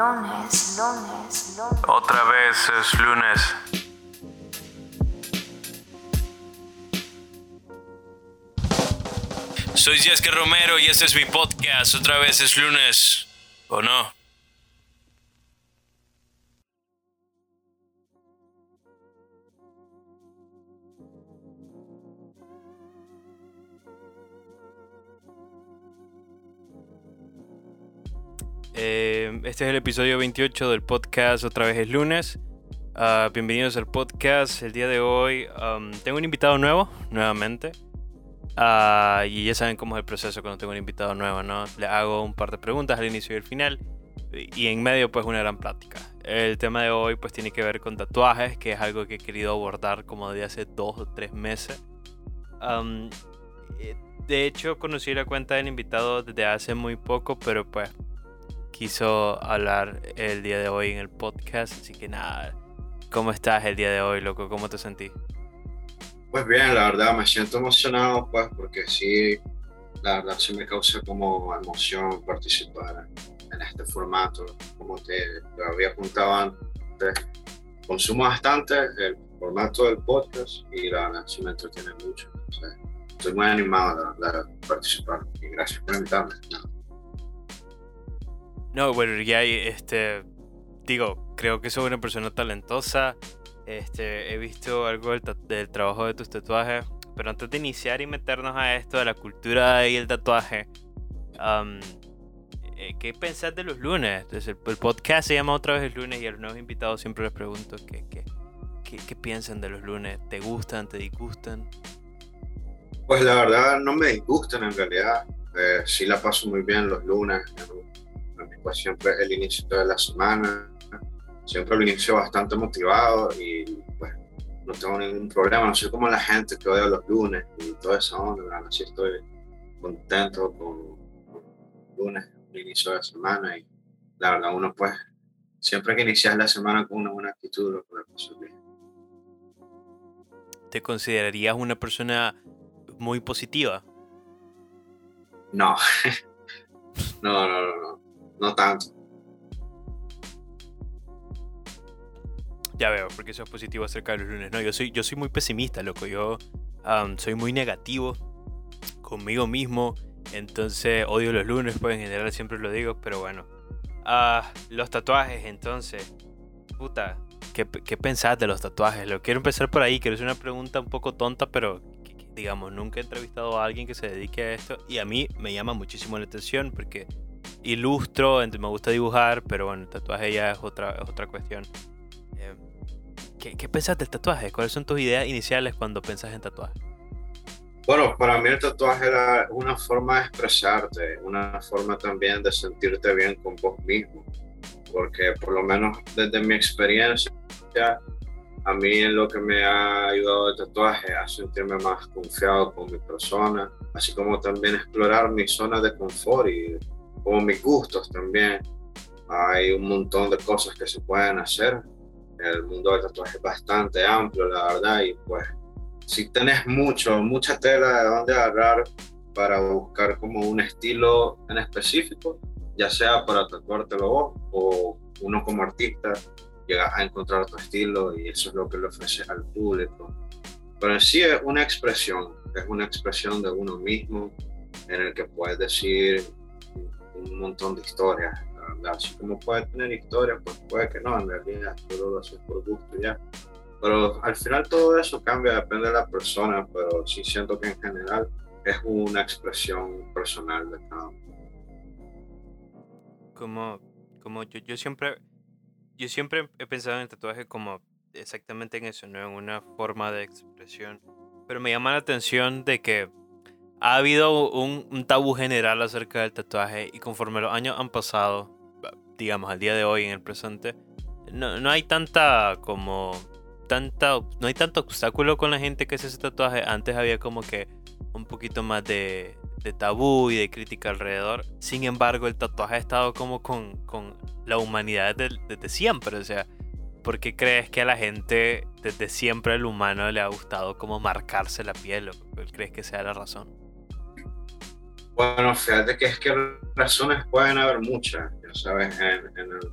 Lunes, lunes, lunes. Otra vez es lunes. Soy Jessica Romero y este es mi podcast. Otra vez es lunes. ¿O no? Este es el episodio 28 del podcast Otra vez es lunes. Ah, bienvenidos al podcast. El día de hoy um, tengo un invitado nuevo, nuevamente. Ah, y ya saben cómo es el proceso cuando tengo un invitado nuevo, ¿no? Le hago un par de preguntas al inicio y al final. Y en medio, pues, una gran plática. El tema de hoy, pues, tiene que ver con tatuajes, que es algo que he querido abordar como de hace dos o tres meses. Um, eh, de hecho, conocí la cuenta del invitado desde hace muy poco, pero pues quiso hablar el día de hoy en el podcast. Así que nada, ¿cómo estás el día de hoy, loco? ¿Cómo te sentís? Pues bien, la verdad me siento emocionado, pues, porque sí, la verdad sí me causa como emoción participar en este formato. Como te, te había apuntado antes, consumo bastante el formato del podcast y la verdad sí me entretiene mucho. Entonces, estoy muy animado, la verdad, de participar y gracias por invitarme. No. No, bueno, ya este, digo, creo que soy una persona talentosa. Este, he visto algo del, del trabajo de tus tatuajes, pero antes de iniciar y meternos a esto de la cultura y el tatuaje, eh, ¿qué pensás de los lunes? Entonces, el, el podcast se llama otra vez el lunes y a los nuevos invitados siempre les pregunto qué, qué, qué, qué piensan de los lunes. ¿Te gustan? ¿Te disgustan? Pues la verdad no me disgustan en realidad. Eh, sí la paso muy bien los lunes. A pues siempre el inicio de la semana. Siempre lo inicio bastante motivado y pues no tengo ningún problema. No soy como la gente que odia los lunes y toda esa onda. la verdad, sí estoy contento con, con los lunes, el inicio de la semana y la verdad uno pues siempre que inicias la semana con una buena actitud lo puede pasar bien. ¿Te considerarías una persona muy positiva? No. no, no, no, no. No tanto. Ya veo, porque sos positivo acerca de los lunes. No, yo soy, yo soy muy pesimista, loco. Yo soy muy negativo conmigo mismo. Entonces odio los lunes, pues en general siempre lo digo, pero bueno. Ah, los tatuajes, entonces. Puta, ¿qué, qué pensás de los tatuajes? Lo quiero empezar por ahí, quiero hacer una pregunta un poco tonta, pero digamos, nunca he entrevistado a alguien que se dedique a esto. Y a mí me llama muchísimo la atención porque ilustro, me gusta dibujar, pero bueno, el tatuaje ya es otra, es otra cuestión. Eh, ¿Qué, ¿Qué pensás del tatuaje? ¿Cuáles son tus ideas iniciales cuando pensás en tatuaje? Bueno, para mí el tatuaje era una forma de expresarte, una forma también de sentirte bien con vos mismo, porque por lo menos desde mi experiencia, a mí en lo que me ha ayudado el tatuaje a sentirme más confiado con mi persona, así como también explorar mi zona de confort y como mis gustos también. Hay un montón de cosas que se pueden hacer. El mundo del tatuaje es bastante amplio, la verdad, y pues si tenés mucho, mucha tela de dónde agarrar para buscar como un estilo en específico, ya sea para tatuártelo vos o uno como artista, llegas a encontrar tu estilo y eso es lo que le ofreces al público. Pero en sí es una expresión, es una expresión de uno mismo en el que puedes decir un montón de historias, verdad. Así como puedes tener historias, pues puede que no, en realidad solo lo haces por gusto ya. Pero al final todo eso cambia, depende de la persona, pero sí siento que en general es una expresión personal de cada uno. Como, como yo, yo siempre, yo siempre he pensado en el tatuaje como exactamente en eso, ¿no? En una forma de expresión. Pero me llama la atención de que ha habido un, un tabú general acerca del tatuaje y conforme los años han pasado, digamos al día de hoy, en el presente, no, no hay tanta como tanta, no hay tanto obstáculo con la gente que hace tatuaje. Antes había como que un poquito más de, de tabú y de crítica alrededor. Sin embargo, el tatuaje ha estado como con, con la humanidad desde, desde siempre. O sea, ¿por qué crees que a la gente desde siempre al humano le ha gustado como marcarse la piel? ¿O crees que sea la razón? Bueno, fíjate que es que razones pueden haber muchas, ya sabes, en, en el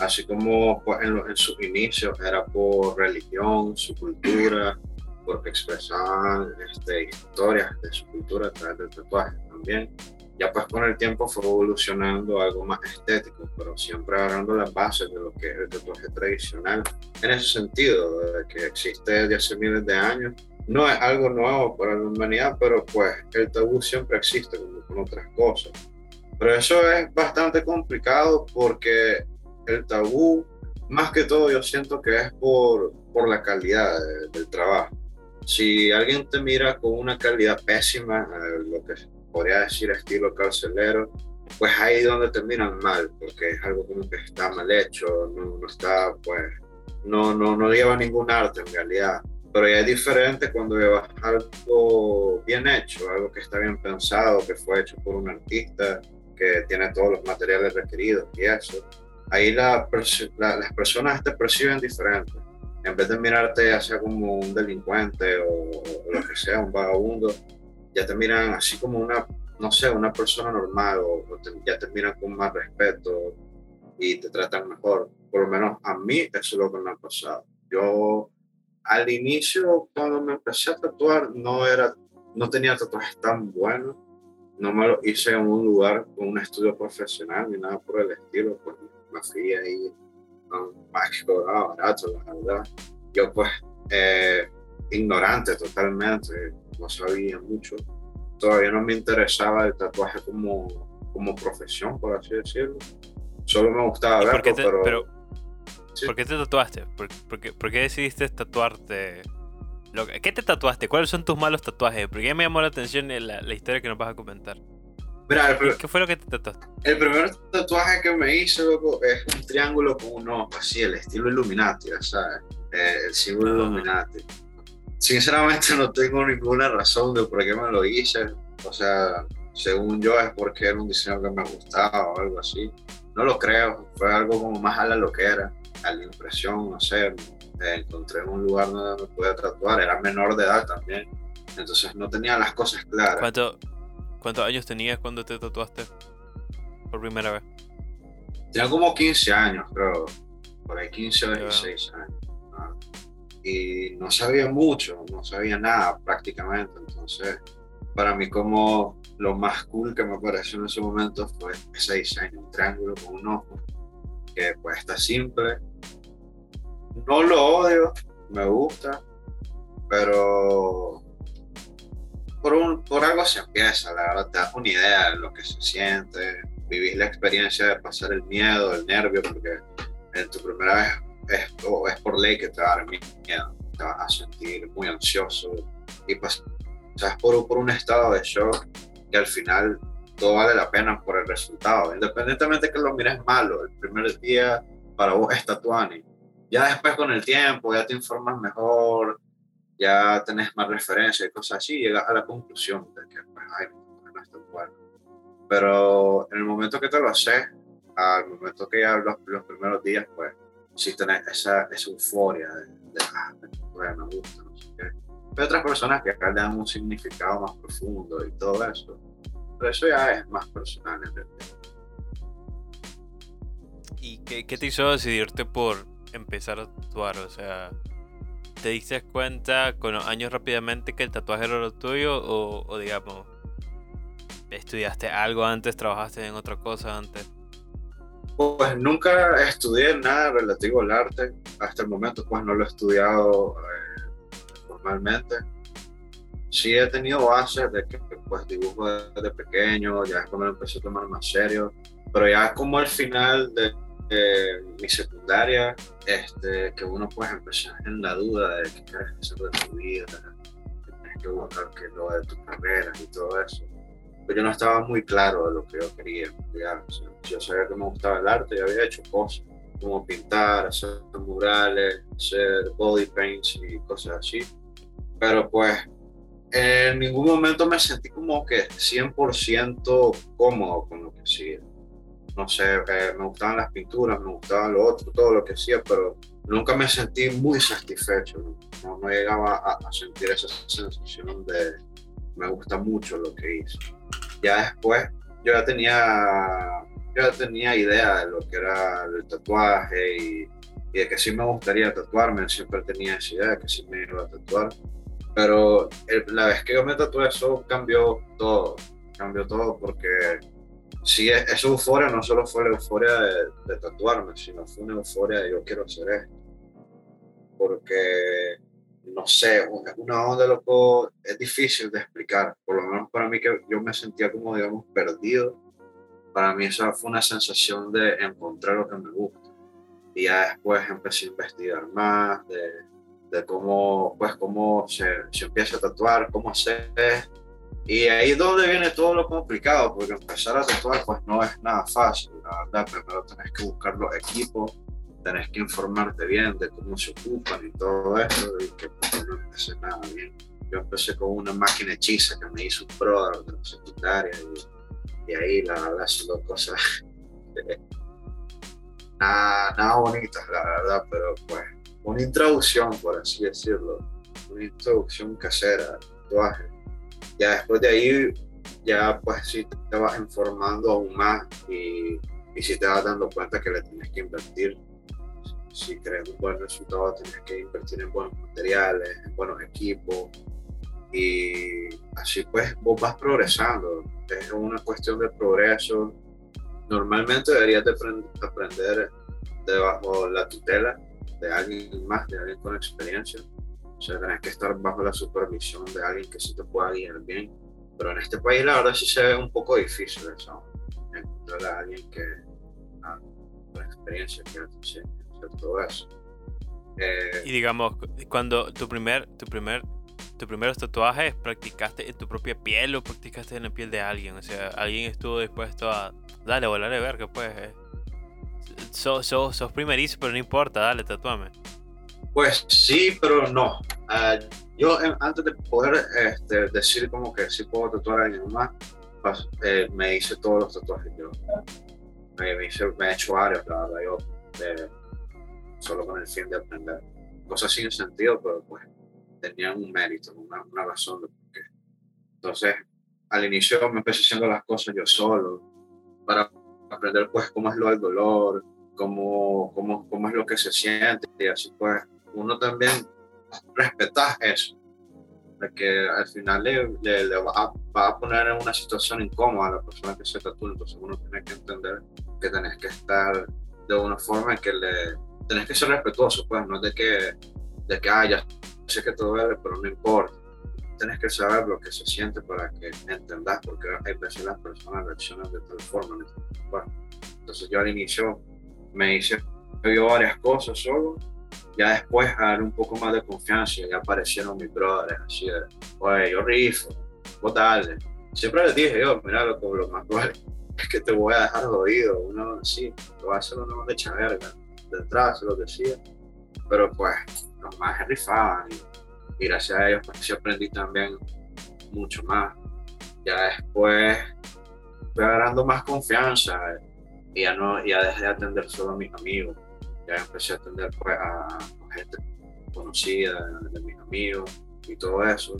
así como pues, en, en sus inicios era por religión, su cultura, porque expresaban este, historias de su cultura a través del tatuaje también. Ya pues con el tiempo fue evolucionando algo más estético, pero siempre agarrando las bases de lo que es el tatuaje tradicional. En ese sentido, de que existe desde hace miles de años, no es algo nuevo para la humanidad, pero pues el tabú siempre existe como con otras cosas. Pero eso es bastante complicado porque el tabú, más que todo, yo siento que es por, por la calidad del trabajo si alguien te mira con una calidad pésima, eh, lo que podría decir estilo carcelero, pues ahí donde te miran mal, porque es algo que está mal hecho, no, no está, pues, no, no, no lleva ningún arte en realidad. Pero ya es diferente cuando llevas algo bien hecho, algo que está bien pensado, que fue hecho por un artista, que tiene todos los materiales requeridos y eso. Ahí la, las personas te perciben diferente en vez de mirarte hacia como un delincuente o, lo que sea, un vagabundo, ya te miran así como una, no sé, una persona normal o, ya te miran con más respeto y te tratan mejor. Por lo menos a mí eso es lo que me ha pasado. Yo al inicio, cuando me empecé a tatuar, no, era, no tenía tatuajes tan buenos. No me lo hice en un lugar con un estudio profesional ni nada por el estilo, pues me fui ahí más que cobraba barato, la verdad. Yo pues, eh, ignorante totalmente, no sabía mucho. Todavía no me interesaba el tatuaje como, como profesión, por así decirlo. Solo me gustaba verlo, por qué te, ¿Por qué te tatuaste? ¿Por, por, qué, por qué, decidiste tatuarte? ¿Qué te tatuaste? ¿Cuáles son tus malos tatuajes? Porque me llamó la atención la, la historia que nos vas a comentar. ¿Qué fue lo que te tatuaste? El primer tatuaje que me hice, loco, es un triángulo con un ojo, así, el estilo Illuminati, ¿sabes? Eh, el símbolo ah. Illuminati. Sinceramente no tengo ninguna razón de por qué me lo hice. O sea, según yo es porque era un diseño que me gustaba o algo así. No lo creo, fue algo como más a la loquera, a la impresión, no sé. encontré un lugar donde me podía tatuar, era menor de edad también. Entonces no tenía las cosas claras. ¿Cuánto, ¿Cuántos años tenías cuando te tatuaste por primera vez? Tenía como 15 años, creo. Por ahí 15 o 16 años. Y no sabía mucho, no sabía nada prácticamente. Entonces, para mí como lo más cool que me pareció en ese momento fue ese diseño, un triángulo con un ojo, que pues está simple. No lo odio, me gusta, pero por, por algo se empieza, la verdad, te das una idea de lo que se siente, vivís la experiencia de pasar el miedo, el nervio, porque en tu primera vez es, es por ley que te va a dar miedo, te vas a sentir muy ansioso y pasas por, por un estado de shock que al final todo vale la pena por el resultado, independientemente de que lo mires malo, el primer día para vos es tatuani. Ya después con el tiempo ya te informas mejor, ya tenés más referencias y cosas así, llegas a la conclusión de que, pues, ay, no está bueno. Pero en el momento que te lo haces, al momento que ya los, los primeros días, pues, sí tenés esa, esa euforia de, de ah, pues, me gusta, no sé qué. Hay otras personas que acá le dan un significado más profundo y todo eso. Pero eso ya es más personal en realidad. ¿Y qué, qué te hizo decidirte por empezar a actuar? O sea, te diste cuenta con los años rápidamente que el tatuaje era lo tuyo o, digamos, estudiaste algo antes, trabajaste en otra cosa antes? Pues nunca estudié nada relativo al arte. Hasta el momento pues no lo he estudiado eh, formalmente. Sí he tenido bases de que pues dibujo desde pequeño, ya es cuando empecé a tomar más serio. Pero ya como al final de mi secundaria, este, que uno pues empezar en la duda de qué quieres hacer de tu vida, que tienes que buscar que lo de tu carrera y todo eso. Pero yo no estaba muy claro de lo que yo quería yo sabía que me gustaba el arte y había hecho cosas como pintar, hacer murales, hacer body paints y cosas así. Pero pues en ningún momento me sentí como que 100% cómodo con lo que hacía no sé, eh, me gustaban las pinturas, me gustaba lo otro, todo lo que hacía, pero nunca me sentí muy satisfecho, no, no, llegaba a, sentir esa sensación de me gusta mucho lo que hice. Ya después, yo ya tenía ya tenía idea de lo que era el tatuaje y, y, de que sí me gustaría tatuarme, siempre tenía esa idea de que sí me iba a tatuar. Pero la vez que yo me tatué, eso cambió todo, cambió todo porque sí, esa euforia no solo fue la euforia de, de tatuarme, sino fue una euforia de yo quiero hacer esto. Porque no sé, una onda loco, es difícil de explicar, por lo menos para mí que yo me sentía como, digamos, perdido. Para mí esa fue una sensación de encontrar lo que me gusta. Y ya después empecé a investigar más de, de cómo, pues, cómo se, se, empieza a tatuar, cómo hacer. Y ahí es donde viene todo lo complicado, porque empezar a tatuar pues no es nada fácil, la verdad. Primero tenés que buscar los equipos, tenés que informarte bien de cómo se ocupan y todo eso, y que pues, no empecé nada bien. Yo empecé con una máquina hechiza que me hizo un brother de la secundaria, y, y ahí la verdad son cosas nada, nada bonitas, la verdad, pero pues una introducción, por así decirlo, una introducción casera al tatuaje. Ya después de ahí, ya pues sí te vas informando aún más y, y si te vas dando cuenta que le tienes que invertir si querés un buen resultado tienes que invertir en buenos materiales, en buenos equipos y así pues vos vas progresando. Es una cuestión de progreso. Normalmente deberías de aprender debajo la tutela de alguien más, de alguien con experiencia. O sea, tenés que estar bajo la supervisión de alguien que sí te pueda guiar bien. Pero en este país la verdad sí se ve un poco difícil eso, encontrar a alguien que ah, con experiencia que todo eso. Eh, y digamos, cuando tu primer, tu primer, tu primeros tatuajes practicaste en tu propia piel o practicaste en la piel de alguien, o sea, alguien estuvo dispuesto a, dale, volar a ver que pues, eh. Sos, sos, sos primerizo, pero no importa, dale, tatuame. Pues sí, pero no. Uh, yo antes de poder este, decir como que sí puedo tatuar a alguien más, pues, eh, me hice todos los tatuajes yo. Me, hice, me he hecho varios, la verdad, yo de, solo con el fin de aprender. Cosas sin sentido, pero pues tenían un mérito, una, una razón de por qué. Entonces, al inicio me empecé haciendo las cosas yo solo, para aprender pues cómo es lo del dolor, cómo, cómo, cómo es lo que se siente, y así pues uno también respeta eso, de que al final le, va, a, poner en una situación incómoda a la persona que se tatúa, entonces uno tiene que entender que tenés que estar de una forma en que le, tenés que ser respetuoso, pues, no de que, de que, ah, ya sé que todo duele, pero no importa. Tenés que saber lo que se siente para que entendas, porque hay veces las personas reaccionan de tal forma. entonces yo al inicio me hice yo varias cosas solo, ya después a dar un poco más de confianza, ya aparecieron mis brothers, así de, oye, yo rifo, vos dale. Siempre les dije yo, mira, lo, lo más probable es que te voy a dejar jodido, uno así, lo va a hacer uno de verga detrás, se lo decía. Pero pues los más rifaban y, gracias a ellos pues sí aprendí también mucho más. Ya después fui agarrando más confianza y ya no ya dejé de atender solo a mis amigos. Ya empecé a atender pues a, gente conocida de, mis amigos y todo eso.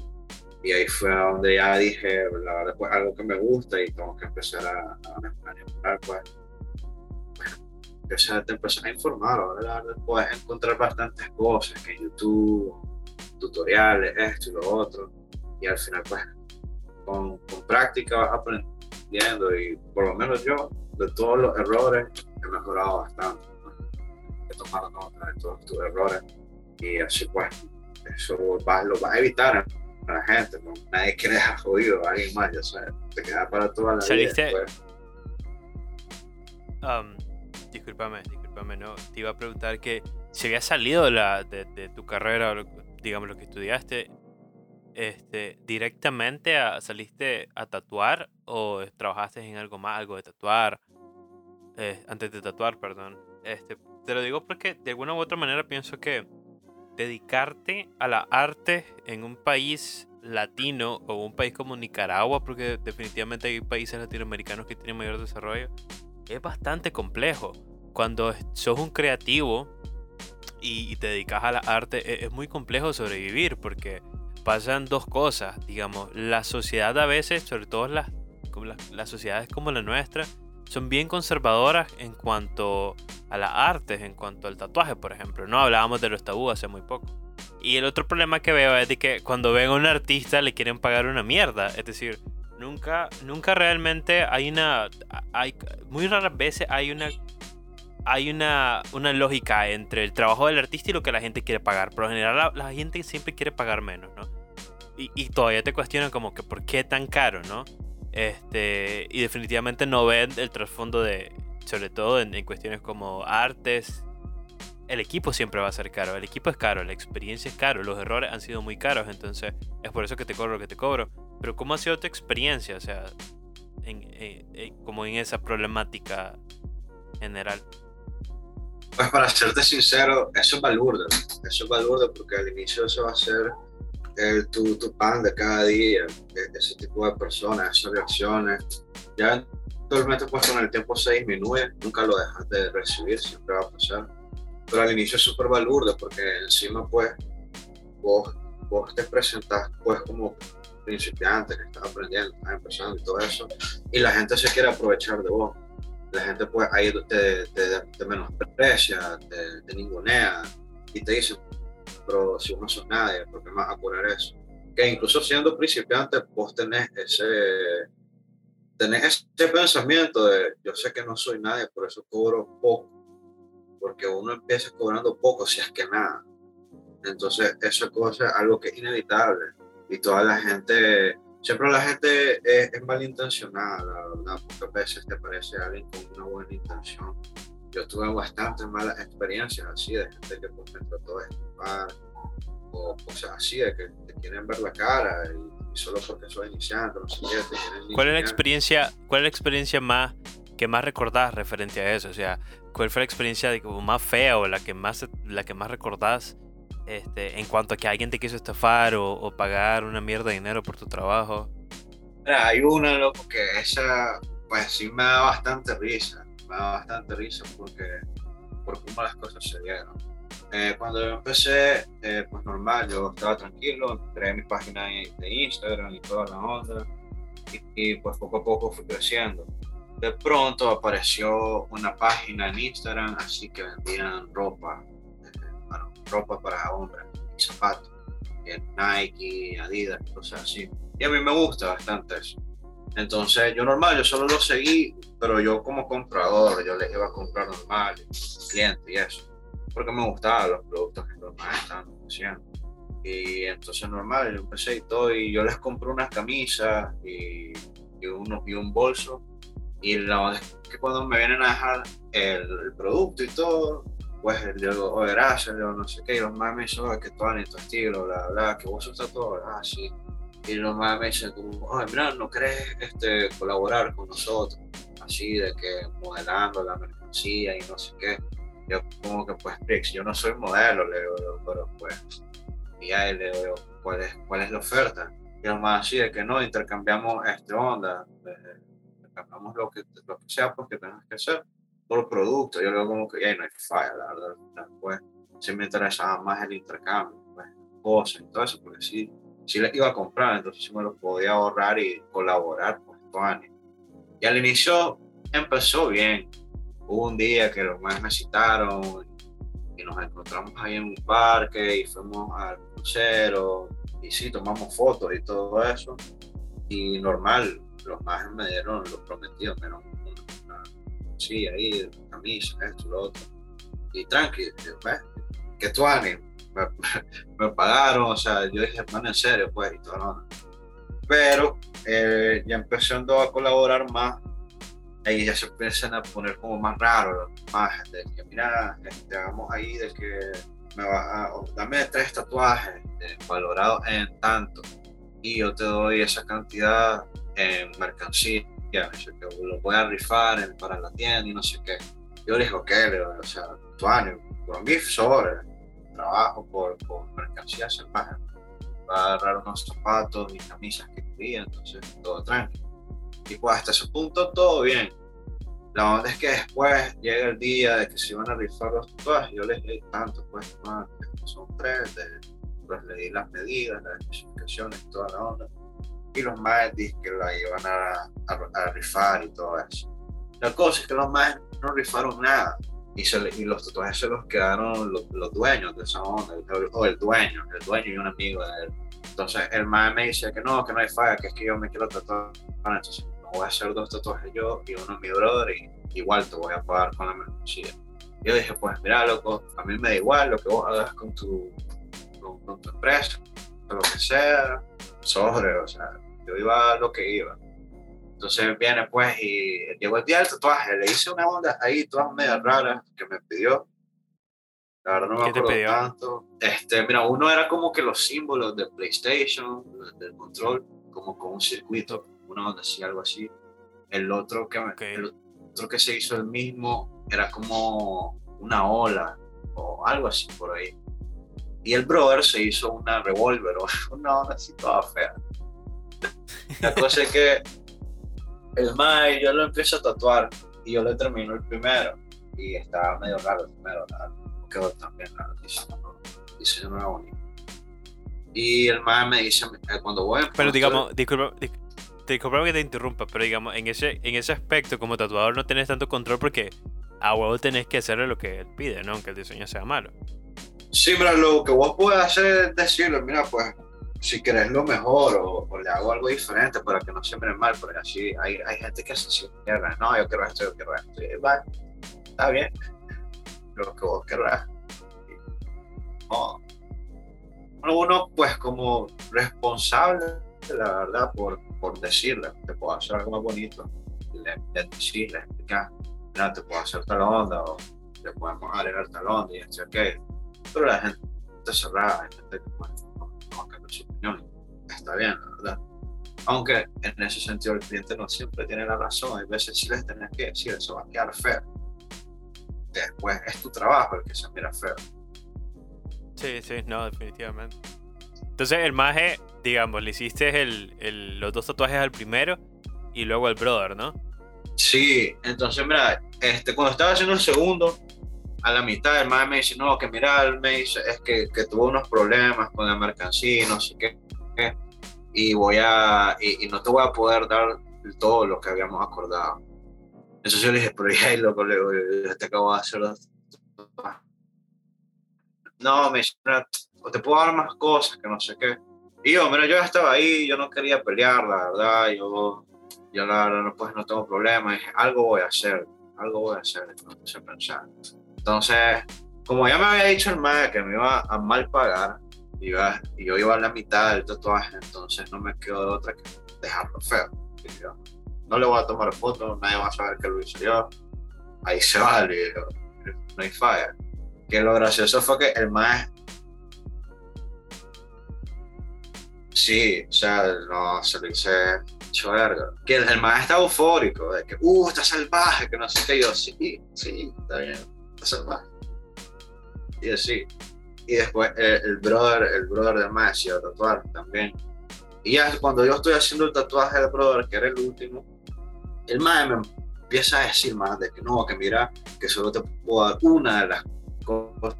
Y ahí fue donde ya dije, la verdad, pues algo que me gusta y tengo que empezar a, a mejorar, pues que te empezás a informar, ¿verdad? Puedes encontrar bastantes cosas en YouTube, tutoriales, esto y lo otro, y al final pues con, con práctica vas aprendiendo y por lo menos yo de todos los errores he mejorado bastante. He tomado nota de todos tus errores y así pues eso vas, lo vas a evitar a la gente, ¿no? nadie quiere dejar jodido a alguien más, ya sabes, te queda para toda la vida. Después. Um, discúlpame, discúlpame, no. Te iba a preguntar que si había salido de, la, de, de tu carrera, digamos, lo que estudiaste, este, directamente a, saliste a tatuar o trabajaste en algo más, algo de tatuar, eh, antes de tatuar, perdón. Este, te lo digo porque de alguna u otra manera pienso que dedicarte a la arte en un país latino o un país como Nicaragua, porque definitivamente hay países latinoamericanos que tienen mayor desarrollo, es bastante complejo. Cuando sos un creativo y, te dedicas a la arte, es, es, muy complejo sobrevivir porque pasan dos cosas, digamos, la sociedad a veces, sobre todo las, las, sociedades como la nuestra, son bien conservadoras en cuanto a las artes, en cuanto al tatuaje, por ejemplo. No hablábamos de los tabúes hace muy poco. Y el otro problema que veo es de que cuando ven a un artista le quieren pagar una mierda. Es decir, nunca, nunca realmente hay una. Hay, muy raras veces hay una. Hay una, una lógica entre el trabajo del artista y lo que la gente quiere pagar. Pero en general la, la gente siempre quiere pagar menos, ¿no? Y, y, todavía te cuestionan como que por qué tan caro, ¿no? Este, y definitivamente no ven el trasfondo de, sobre todo en, en, cuestiones como artes. El equipo siempre va a ser caro, el equipo es caro, la experiencia es caro, los errores han sido muy caros, entonces es por eso que te cobro lo que te cobro. Pero ¿cómo ha sido tu experiencia? O sea, en, en, como en esa problemática general. Pues para serte sincero, eso es balurdo, eso es balurdo porque al inicio eso va a ser el, tu, tu, pan de cada día, e, ese tipo de personas, esas reacciones. Ya actualmente pues con el tiempo se disminuye, nunca lo dejas de recibir, siempre va a pasar. Pero al inicio es súper balurdo porque encima pues vos, vos te presentas pues como principiante que estás aprendiendo, estás empezando y todo eso, y la gente se quiere aprovechar de vos. La gente pues ahí te, te, te menosprecia, te, ningunea y te dice, pero si uno sos nadie, ¿por qué más a curar eso? Que incluso siendo principiante, vos tenés ese, tenés ese pensamiento de yo sé que no soy nadie, por eso cobro poco, porque uno empieza cobrando poco si es que nada. Entonces, eso es algo que es inevitable y toda la gente, siempre la gente es, es malintencionada, la verdad, pocas veces te parece alguien con una buena intención. Yo tuve bastantes malas experiencias así de gente que pues, me trató de estafar o cosas así de que te quieren ver la cara y, y solo porque soy iniciante no sé qué, te quieren ¿Cuál es la experiencia, cuál es la experiencia más que más recordás referente a eso? O sea, ¿cuál fue la experiencia de, como más fea o la que más la que más recordás este, en cuanto a que alguien te quiso estafar o, o pagar una mierda de dinero por tu trabajo? Mira, hay una, loco, que esa, pues sí me da bastante risa me da bastante risa porque por cómo las cosas se dieron. Eh, cuando yo empecé, eh, pues normal, yo estaba tranquilo, creé mi página de Instagram y toda la onda, y, y, pues poco a poco fui creciendo. De pronto apareció una página en Instagram, así que vendían ropa, ropa para hombres, zapatos, Nike, Adidas, cosas así. Y a mí me gusta bastante eso. Entonces, yo normal, yo solo lo seguí, pero yo como comprador, yo les iba a comprar normal, cliente y eso, porque me gustaban los productos que normal estaban haciendo. Y entonces normal, yo empecé y todo, y yo les compré unas camisas y, y, uno, y un bolso. Y la verdad es que cuando me vienen a dejar el, el producto y todo, pues yo digo, oye, gracias, yo no sé qué, y los me dicen, que todo en tu estilo, bla, bla, que vos usas todo, ah, sí y los más me dicen como, mira, ¿no querés este, colaborar con nosotros? Así de que modelando la mercancía y no sé qué. Yo como que pues, yo no soy modelo, le digo, pero pues, y ahí le digo, ¿cuál es, cuál es la oferta? Y los más así de que no, intercambiamos este onda, intercambiamos lo que, lo que sea porque tengas que hacer por producto. Yo le digo como que, ya no hay falla, la verdad. Pues, sí me interesaba más el intercambio, pues, cosas y todo eso, porque sí, si les iba a comprar, entonces sí me lo podía ahorrar y colaborar con Tony. Y al inicio empezó bien. Hubo un día que los más me citaron y nos encontramos ahí en un parque y fuimos al crucero y sí, tomamos fotos y todo eso. Y normal, los más me dieron lo prometido, me dieron sí, ahí, camisa, esto, lo otro. Y tranqui, ¿ves? Que tú ánimo me, me, pagaron, o sea, yo dije, man, en serio, pues, y todo. Pero eh, ya empezando a colaborar más, ahí ya se empiezan a poner como más raro, más de que, mira, este, hagamos ahí de que me va a, dame tres tatuajes eh, valorados en tanto, y yo te doy esa cantidad en mercancía, que lo voy a rifar para la tienda y no sé qué. Yo le dije, ok, o sea, tu año, por mí sobre trabajo por, por mercancía salvaje. Va a agarrar unos zapatos y camisas que quería, entonces todo tranquilo. Y pues hasta ese punto todo bien. La onda es que después llega el día de que se iban a rifar los tatuajes, yo les leí tanto, pues, más, son tres, de, pues le di las medidas, las especificaciones, toda la onda. Y los más que la iban a, a, a, rifar y todo eso. La cosa es que los más no rifaron nada. Y, se, y los tatuajes se los quedaron los, los dueños de esa onda, o el dueño, el dueño y un amigo de él. Entonces el más me dice que no, que no hay falla, que es que yo me quiero tatuar. Entonces me voy a hacer dos tatuajes yo y uno mi brother y igual te voy a pagar con la mercancía. Yo dije, pues mira, loco, a mí me da igual lo que vos hagas con tu, con, con tu empresa, lo que sea, sobre, o sea, yo iba a lo que iba. Entonces viene pues y llegó el día del tatuaje, le hice una onda ahí, todas medias raras que me pidió. La verdad no me ¿Qué te acuerdo tanto. Este, mira, uno era como que los símbolos de PlayStation, del control, como con un circuito, una onda así, algo así. El otro que, me- Ok. el otro que se hizo el mismo era como una ola o algo así por ahí. Y el brother se hizo una revólver o una onda así toda fea. La cosa es que el Mae yo lo empiezo a tatuar y yo le termino el primero. Y estaba medio raro el primero, quedó tan bien raro. diseño no- era bonito. Y el Mae me dice, eh, cuando voy Pero digamos, disculpa, dis- disculpa que te interrumpa, pero digamos, en ese, en ese aspecto, como tatuador, no tenés tanto control porque a huevo tenés que hacerle lo que él pide, ¿no? Aunque el diseño sea malo. Sí, mira, lo que vos puedes hacer es decirle, mira, pues, si querés lo mejor o, o le hago algo diferente para que no se mire mal, porque así hay, hay gente que se cierra, no, yo quiero esto, yo quiero esto, y va, está bien, lo que vos querrás. No. Bueno, uno, pues, como responsable, la verdad, por, por decirle, te puedo hacer algo más bonito, le, le decís, le mira, te puedo hacer tal onda, o le podemos agregar tal onda, y esto aquello pero la gente está cerrada, hay gente que pues, no, no va a cambiar su opinión. Está bien, la verdad. Aunque en ese sentido el cliente no siempre tiene la razón, hay veces sí les tenés que decir, eso va a quedar feo. Después es tu trabajo el que se mira feo. Sí, sí, no, definitivamente. Entonces, el maje, digamos, le hiciste el, el- los dos tatuajes al primero y luego al brother, ¿no? Sí, entonces mira, este, cuando estaba haciendo el segundo, a la mitad el man me dice, no, que mira, me dice, es que, que tuvo unos problemas con la mercancía, no sé qué, qué, y voy a, y, y no te voy a poder dar todo lo que habíamos acordado. Entonces yo le dije, pero ya, loco, le digo, te acabo de hacer No, me dice, "Mira, te puedo dar más cosas, que no sé qué. Y yo, mira, yo ya estaba ahí, yo no quería pelear, la verdad, yo yo la verdad pues no tengo problema, dije, algo voy a hacer, algo voy a hacer, a pensar. Entonces, como ya me había dicho el mae que me iba a mal pagar, iba, y yo iba a la mitad del tatuaje, entonces no me quedó de otra que dejarlo feo. Yo, no le voy a tomar fotos, nadie va a saber que lo hice yo, ahí se y yo, no hay falla. Que lo gracioso fue que el mae Sí, o sea, no, se lo hice verga. Que el, el más está eufórico, de que, uh, está salvaje, que no sé qué. Yo, sí, sí, está bien, salvaje. Y así. Y después el, el brother, el brother del más se iba a tatuar también. Y ya cuando yo estoy haciendo el tatuaje del brother, que era el último, el más me empieza a decir más de que no, que mira, que solo te puedo dar una de las cosas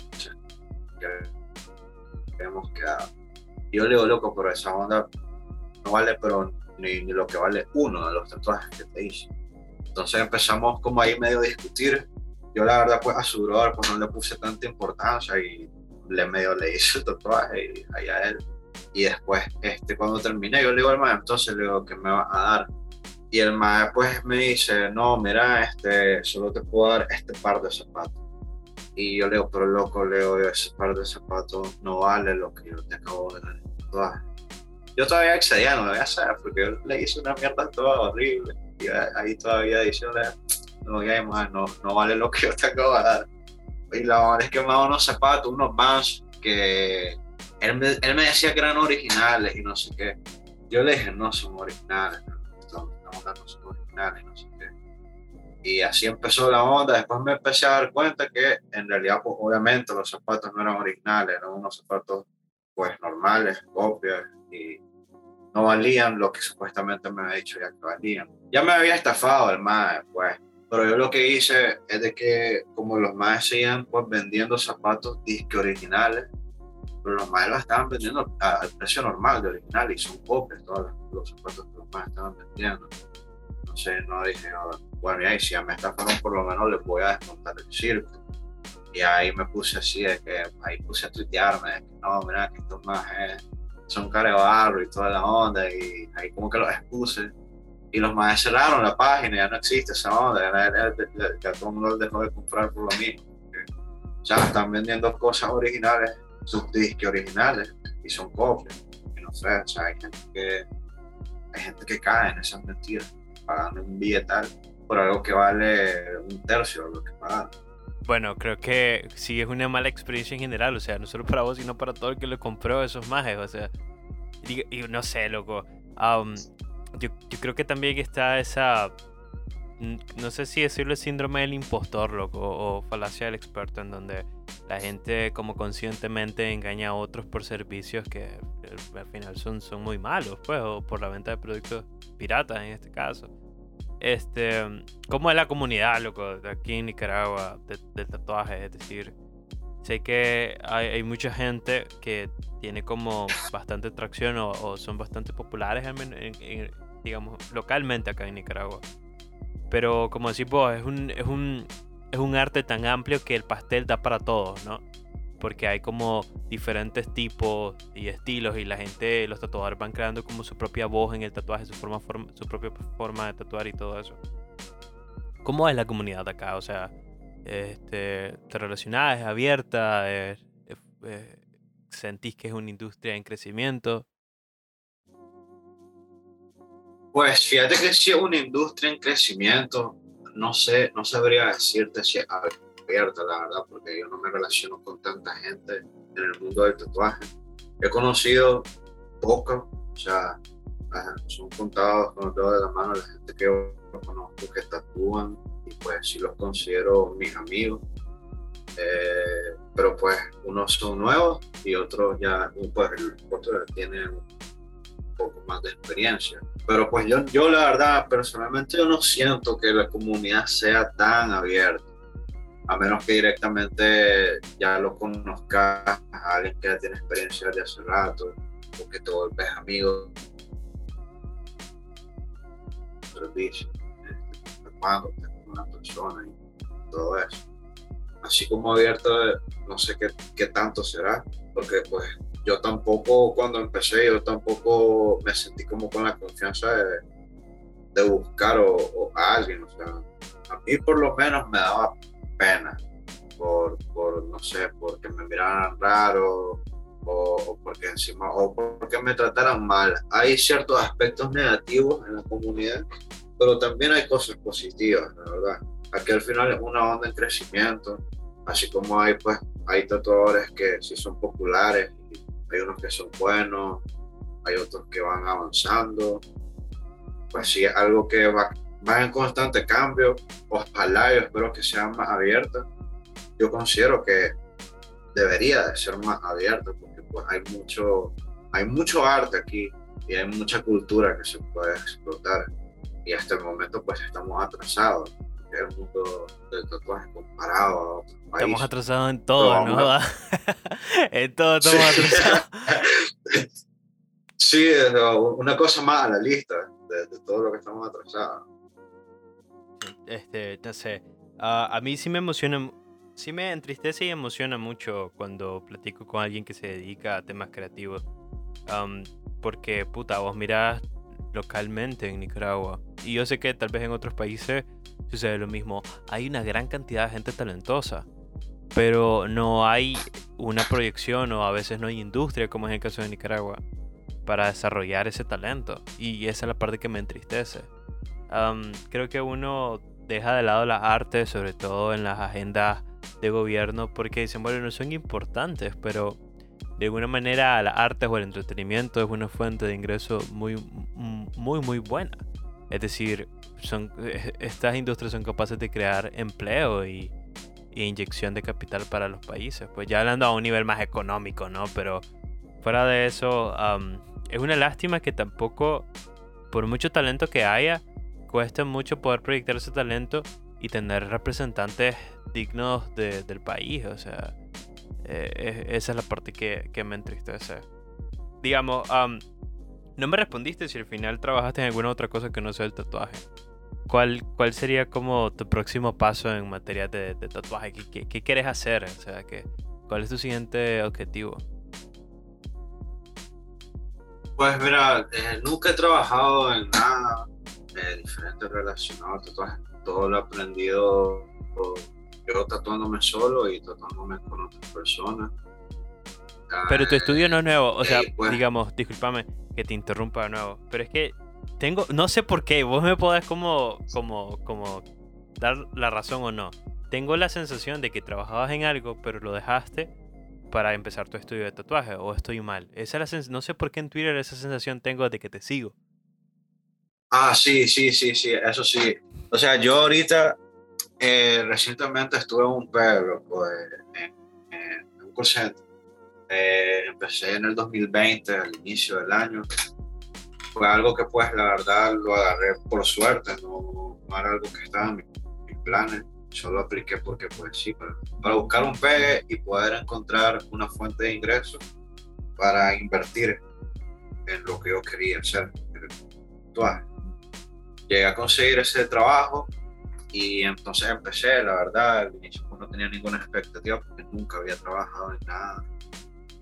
que hemos quedado. Yo le digo, loco, pero esa onda no vale, pero ni, ni lo que vale uno de los tatuajes que te hice. Entonces empezamos como ahí medio a discutir. Yo la verdad, pues a su brother, pues no le puse tanta importancia y le medio le hice el tatuaje y ahí a él. Y después, este, cuando terminé, yo le digo al maestro, entonces le digo, ¿qué me va a dar? Y el maestro pues me dice, no, mira, este, solo te puedo dar este par de zapatos. Y yo le digo, pero loco, le digo, ese par de zapatos no vale lo que yo te acabo de dar. el tatuaje". Yo todavía accedía, no me voy a hacer, porque yo le hice una mierda toda horrible. Y ahí todavía diciéndole, no, ya, no, no vale lo que yo te acabo de dar. Y la verdad es que me daba unos zapatos, unos Vans, que él me, él me decía que eran originales y no sé qué. Yo le dije, no son originales, no, no son originales, no sé qué. Y así empezó la onda. Después me empecé a dar cuenta que en realidad, pues obviamente los zapatos no eran originales, eran unos zapatos pues normales, copias, y no valían lo que supuestamente me había dicho ya que valían. Ya me había estafado el MAE, pues. Pero yo lo que hice es de que como los MAE seguían pues vendiendo zapatos disque originales, pero los MAE los estaban vendiendo al precio normal de original y son copias todos los, zapatos que los MAE estaban vendiendo. Entonces no dije, no, bueno, y ahí si ya me estafaron, por lo menos les voy a desmontar el circo. Y ahí me puse así, de que ahí puse a tuitearme, no, mira, que estos más son carebarro y toda la onda, y ahí como que los expuse. Y los más cerraron la página, ya no existe esa onda, ya, todo el mundo dejó de comprar por lo mismo. O sea, están vendiendo cosas originales, sus discos originales, y son copias. Y no sé, o sea, hay gente que, hay gente que cae en esas mentiras, pagando un billetal por algo que vale un tercio de lo que pagan. Bueno, creo que sí es una mala experiencia en general, o sea, no solo para vos, sino para todo el que lo compró esos majes, o sea, y, no sé, loco. Yo, yo, creo que también está esa, no sé si decirlo síndrome del impostor, loco, o falacia del experto, en donde la gente como conscientemente engaña a otros por servicios que eh, al final son, son muy malos, pues, o por la venta de productos piratas en este caso. Este, ¿cómo es la comunidad, loco, de aquí en Nicaragua del tatuaje? Es decir, sé que hay, mucha gente que tiene como bastante atracción o, son bastante populares, digamos, localmente acá en Nicaragua. Pero como decís vos, es un, es, un, es un arte tan amplio que el pastel da para todos, ¿no? porque hay como diferentes tipos y estilos y la gente, los tatuadores van creando como su propia voz en el tatuaje, su, forma, su propia forma de tatuar y todo eso. ¿Cómo es la comunidad acá? O sea, este, ¿te relacionás? ¿Es abierta? ¿Sentís que es una industria en crecimiento? Pues fíjate que si es una industria en crecimiento, no sé, no sabría decirte si es abierta, la verdad, porque yo no me relaciono con tanta gente en el mundo del tatuaje. He conocido poco, o sea, son contados con los dedos de la mano la gente que yo conozco que tatúan y pues sí los considero mis amigos. Eh, pero pues unos son nuevos y otros ya, pues otros tienen un poco más de experiencia. Pero pues yo, yo la verdad, personalmente yo no siento que la comunidad sea tan abierta a menos que directamente ya lo conozcas a alguien que ya tiene experiencia de hace rato, o que te vuelves amigo cuando con persona y todo eso. Así como abierto, no sé qué, qué tanto será, porque pues yo tampoco, cuando empecé, yo tampoco me sentí como con la confianza de, de buscar o, a alguien, o sea, a mí por lo menos me daba pena por, por no sé, porque me miraran raro o, porque encima, o porque me trataran mal. Hay ciertos aspectos negativos en la comunidad, pero también hay cosas positivas, la verdad. Aquí al final es una onda en crecimiento, así como hay pues hay tatuadores que sí son populares, hay unos que son buenos, hay otros que van avanzando. Pues sí, algo que va va en constante cambio. Ojalá yo espero que sea más abierta. Yo considero que debería de ser más abierta porque pues hay mucho, hay mucho arte aquí y hay mucha cultura que se puede explotar. Y hasta el momento pues estamos atrasados. El mundo del tatuaje comparado a otros países. Estamos atrasados en todo, ¿no? en todo estamos atrasados. sí, una cosa más a la lista de, de todo lo que estamos atrasados este, no sé, a mí sí me emociona, sí me entristece y emociona mucho cuando platico con alguien que se dedica a temas creativos. porque, puta, vos mirás localmente en Nicaragua. Y yo sé que tal vez en otros países sucede lo mismo. Hay una gran cantidad de gente talentosa. Pero no hay una proyección o a veces no hay industria, como es el caso de Nicaragua, para desarrollar ese talento. Y esa es la parte que me entristece. creo que uno deja de lado las artes, sobre todo en las agendas de gobierno, porque dicen, bueno, no son importantes, pero de alguna manera las artes o el entretenimiento es una fuente de ingreso muy, muy, muy buena. Es decir, son, eh, estas industrias son capaces de crear empleo y, inyección de capital para los países. Pues ya hablando a un nivel más económico, ¿no? Pero fuera de eso, es una lástima que tampoco, por mucho talento que haya, cuesta mucho poder proyectar ese talento y tener representantes dignos del país. O sea, eh, esa es la parte que, que me entristece. Digamos, no me respondiste si al final trabajaste en alguna otra cosa que no sea el tatuaje. ¿cuál, ¿cuál sería como tu próximo paso en materia de, de tatuaje? ¿Qué, qué, qué quieres hacer? O sea, que, ¿cuál es tu siguiente objetivo? Pues mira, eh, nunca he trabajado en nada eh, diferente relacionado al tatuaje. Todo lo he aprendido yo tatuándome solo y tatuándome con otras personas. Pero tu estudio no es nuevo, o sea, pues- digamos, discúlpame que te interrumpa de nuevo, pero es que tengo, no sé por qué, vos me podés como, como, como dar la razón o no. Tengo la sensación de que trabajabas en algo, pero lo dejaste para empezar tu estudio de tatuaje, o estoy mal. Esa es la sens- no sé por qué en Twitter esa sensación tengo de que te sigo. Ah, sí, sí, sí, sí, eso sí. O sea, yo ahorita eh, recientemente estuve en un pueblo, pues, en, en un call center. Eh, empecé en el 2020, al inicio del año. Fue algo que, pues, la verdad lo agarré por suerte, no, no era algo que estaba en mis, planes. Solo apliqué porque, pues, sí, para, para buscar un pegue y poder encontrar una fuente de ingresos para invertir en lo que yo quería hacer, llegué a conseguir ese trabajo y entonces empecé, la verdad, al inicio pues, no tenía ninguna expectativa porque nunca había trabajado en nada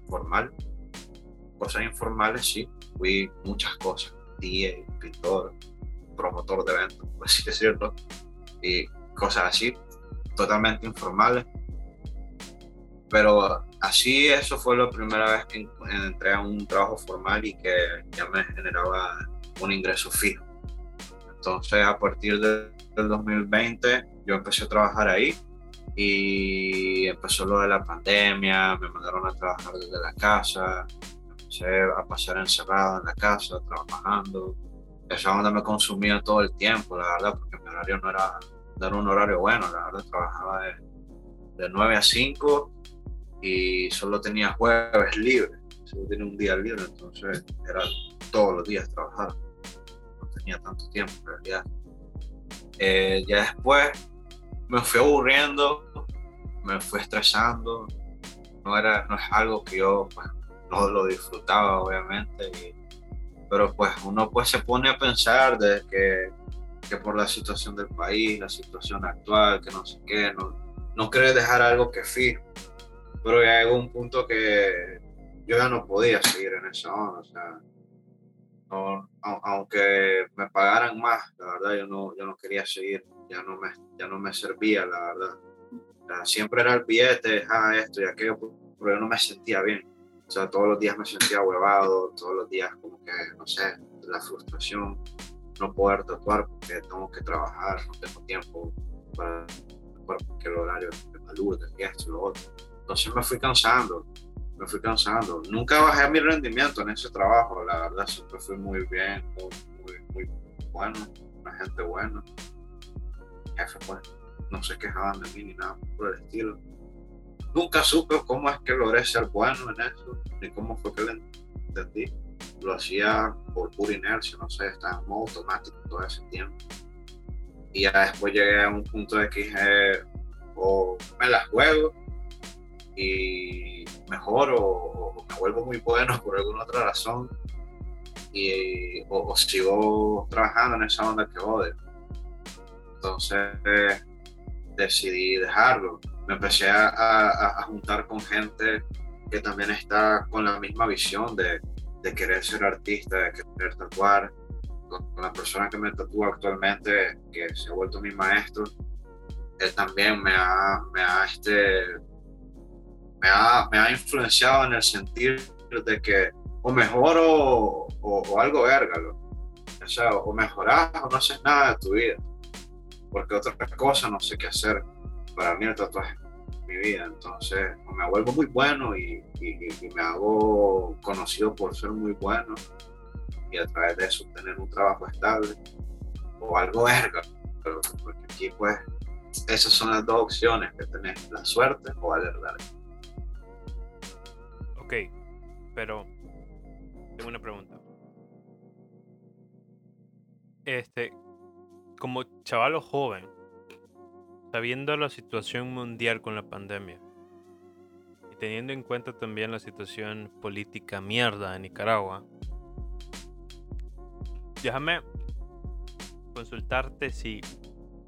formal. Cosas informales sí, fui muchas cosas, DJ, pintor, promotor de eventos, por así decirlo, y cosas así, totalmente informales. Pero así eso fue la primera vez que en- entré a un trabajo formal y que ya me generaba un ingreso fijo. Entonces, a partir de- del 2020, yo empecé a trabajar ahí y empezó lo de la pandemia, me mandaron a trabajar desde la casa, empecé a pasar encerrado en la casa, trabajando. Esa onda me consumía todo el tiempo, la verdad, porque mi horario no era, no era un horario bueno, la verdad, trabajaba de, de 9 a 5 y solo tenía jueves libre, solo tenía un día libre, entonces era todos los días trabajar no tenía tanto tiempo en realidad. Eh, ya después me fui aburriendo, me fui estresando, no, era, no es algo que yo pues, no lo disfrutaba obviamente, y- pero pues uno pues se pone a pensar de que, que por la situación del país, la situación actual, que no sé qué, no, no querer dejar algo que fijo, pero ya llegó un punto que yo ya no podía seguir en esa onda, o sea, no, au- aunque me pagaran más, la verdad yo no, yo no quería seguir, ya no me, ya no me servía, la verdad. O sea, siempre era el billete, ah, esto y aquello, pero yo no me sentía bien. O sea, todos los días me sentía huevado, todos los días como que, no sé, la frustración, no poder tatuar porque tengo que trabajar, no tengo tiempo para, para porque el horario de salud, de esto y lo otro. Entonces me fui cansando, me fui cansando. Nunca bajé mi rendimiento en ese trabajo, la verdad, siempre fui muy bien, muy, muy, muy bueno, una gente buena. Jefe, pues, no se quejaban de mí ni nada por el estilo. Nunca supe cómo es que logré ser bueno en eso, ni cómo fue que lo entendí. Lo hacía por pura inercia, no sé, estaba en modo automático todo ese tiempo. Y ya después llegué a un punto de que dije, o me la juego y mejoro o, me vuelvo muy bueno por alguna otra razón y, o, o sigo trabajando en esa onda que odio. Entonces eh, decidí dejarlo. Me empecé a, juntar con gente que también está con la misma visión de, de querer ser artista, de querer tatuar. Con, con la persona que me tatúa actualmente, que se ha vuelto mi maestro, él también me ha, me ha, este, me ha, me ha influenciado en el sentir de que o mejoro o, o- algo verga, loco. O sea, o mejoras o no haces nada de tu vida. Porque otra cosa no sé qué hacer. Para mí el tatuaje mi vida. Entonces, o me vuelvo muy bueno y, y- y me hago conocido por ser muy bueno y a través de eso tener un trabajo estable o algo verga. Porque aquí pues esas son las dos opciones que tenés, la suerte o larga. Ok, pero tengo una pregunta. Este, como chavalo joven, sabiendo la situación mundial con la pandemia y teniendo en cuenta también la situación política mierda en Nicaragua, déjame consultarte si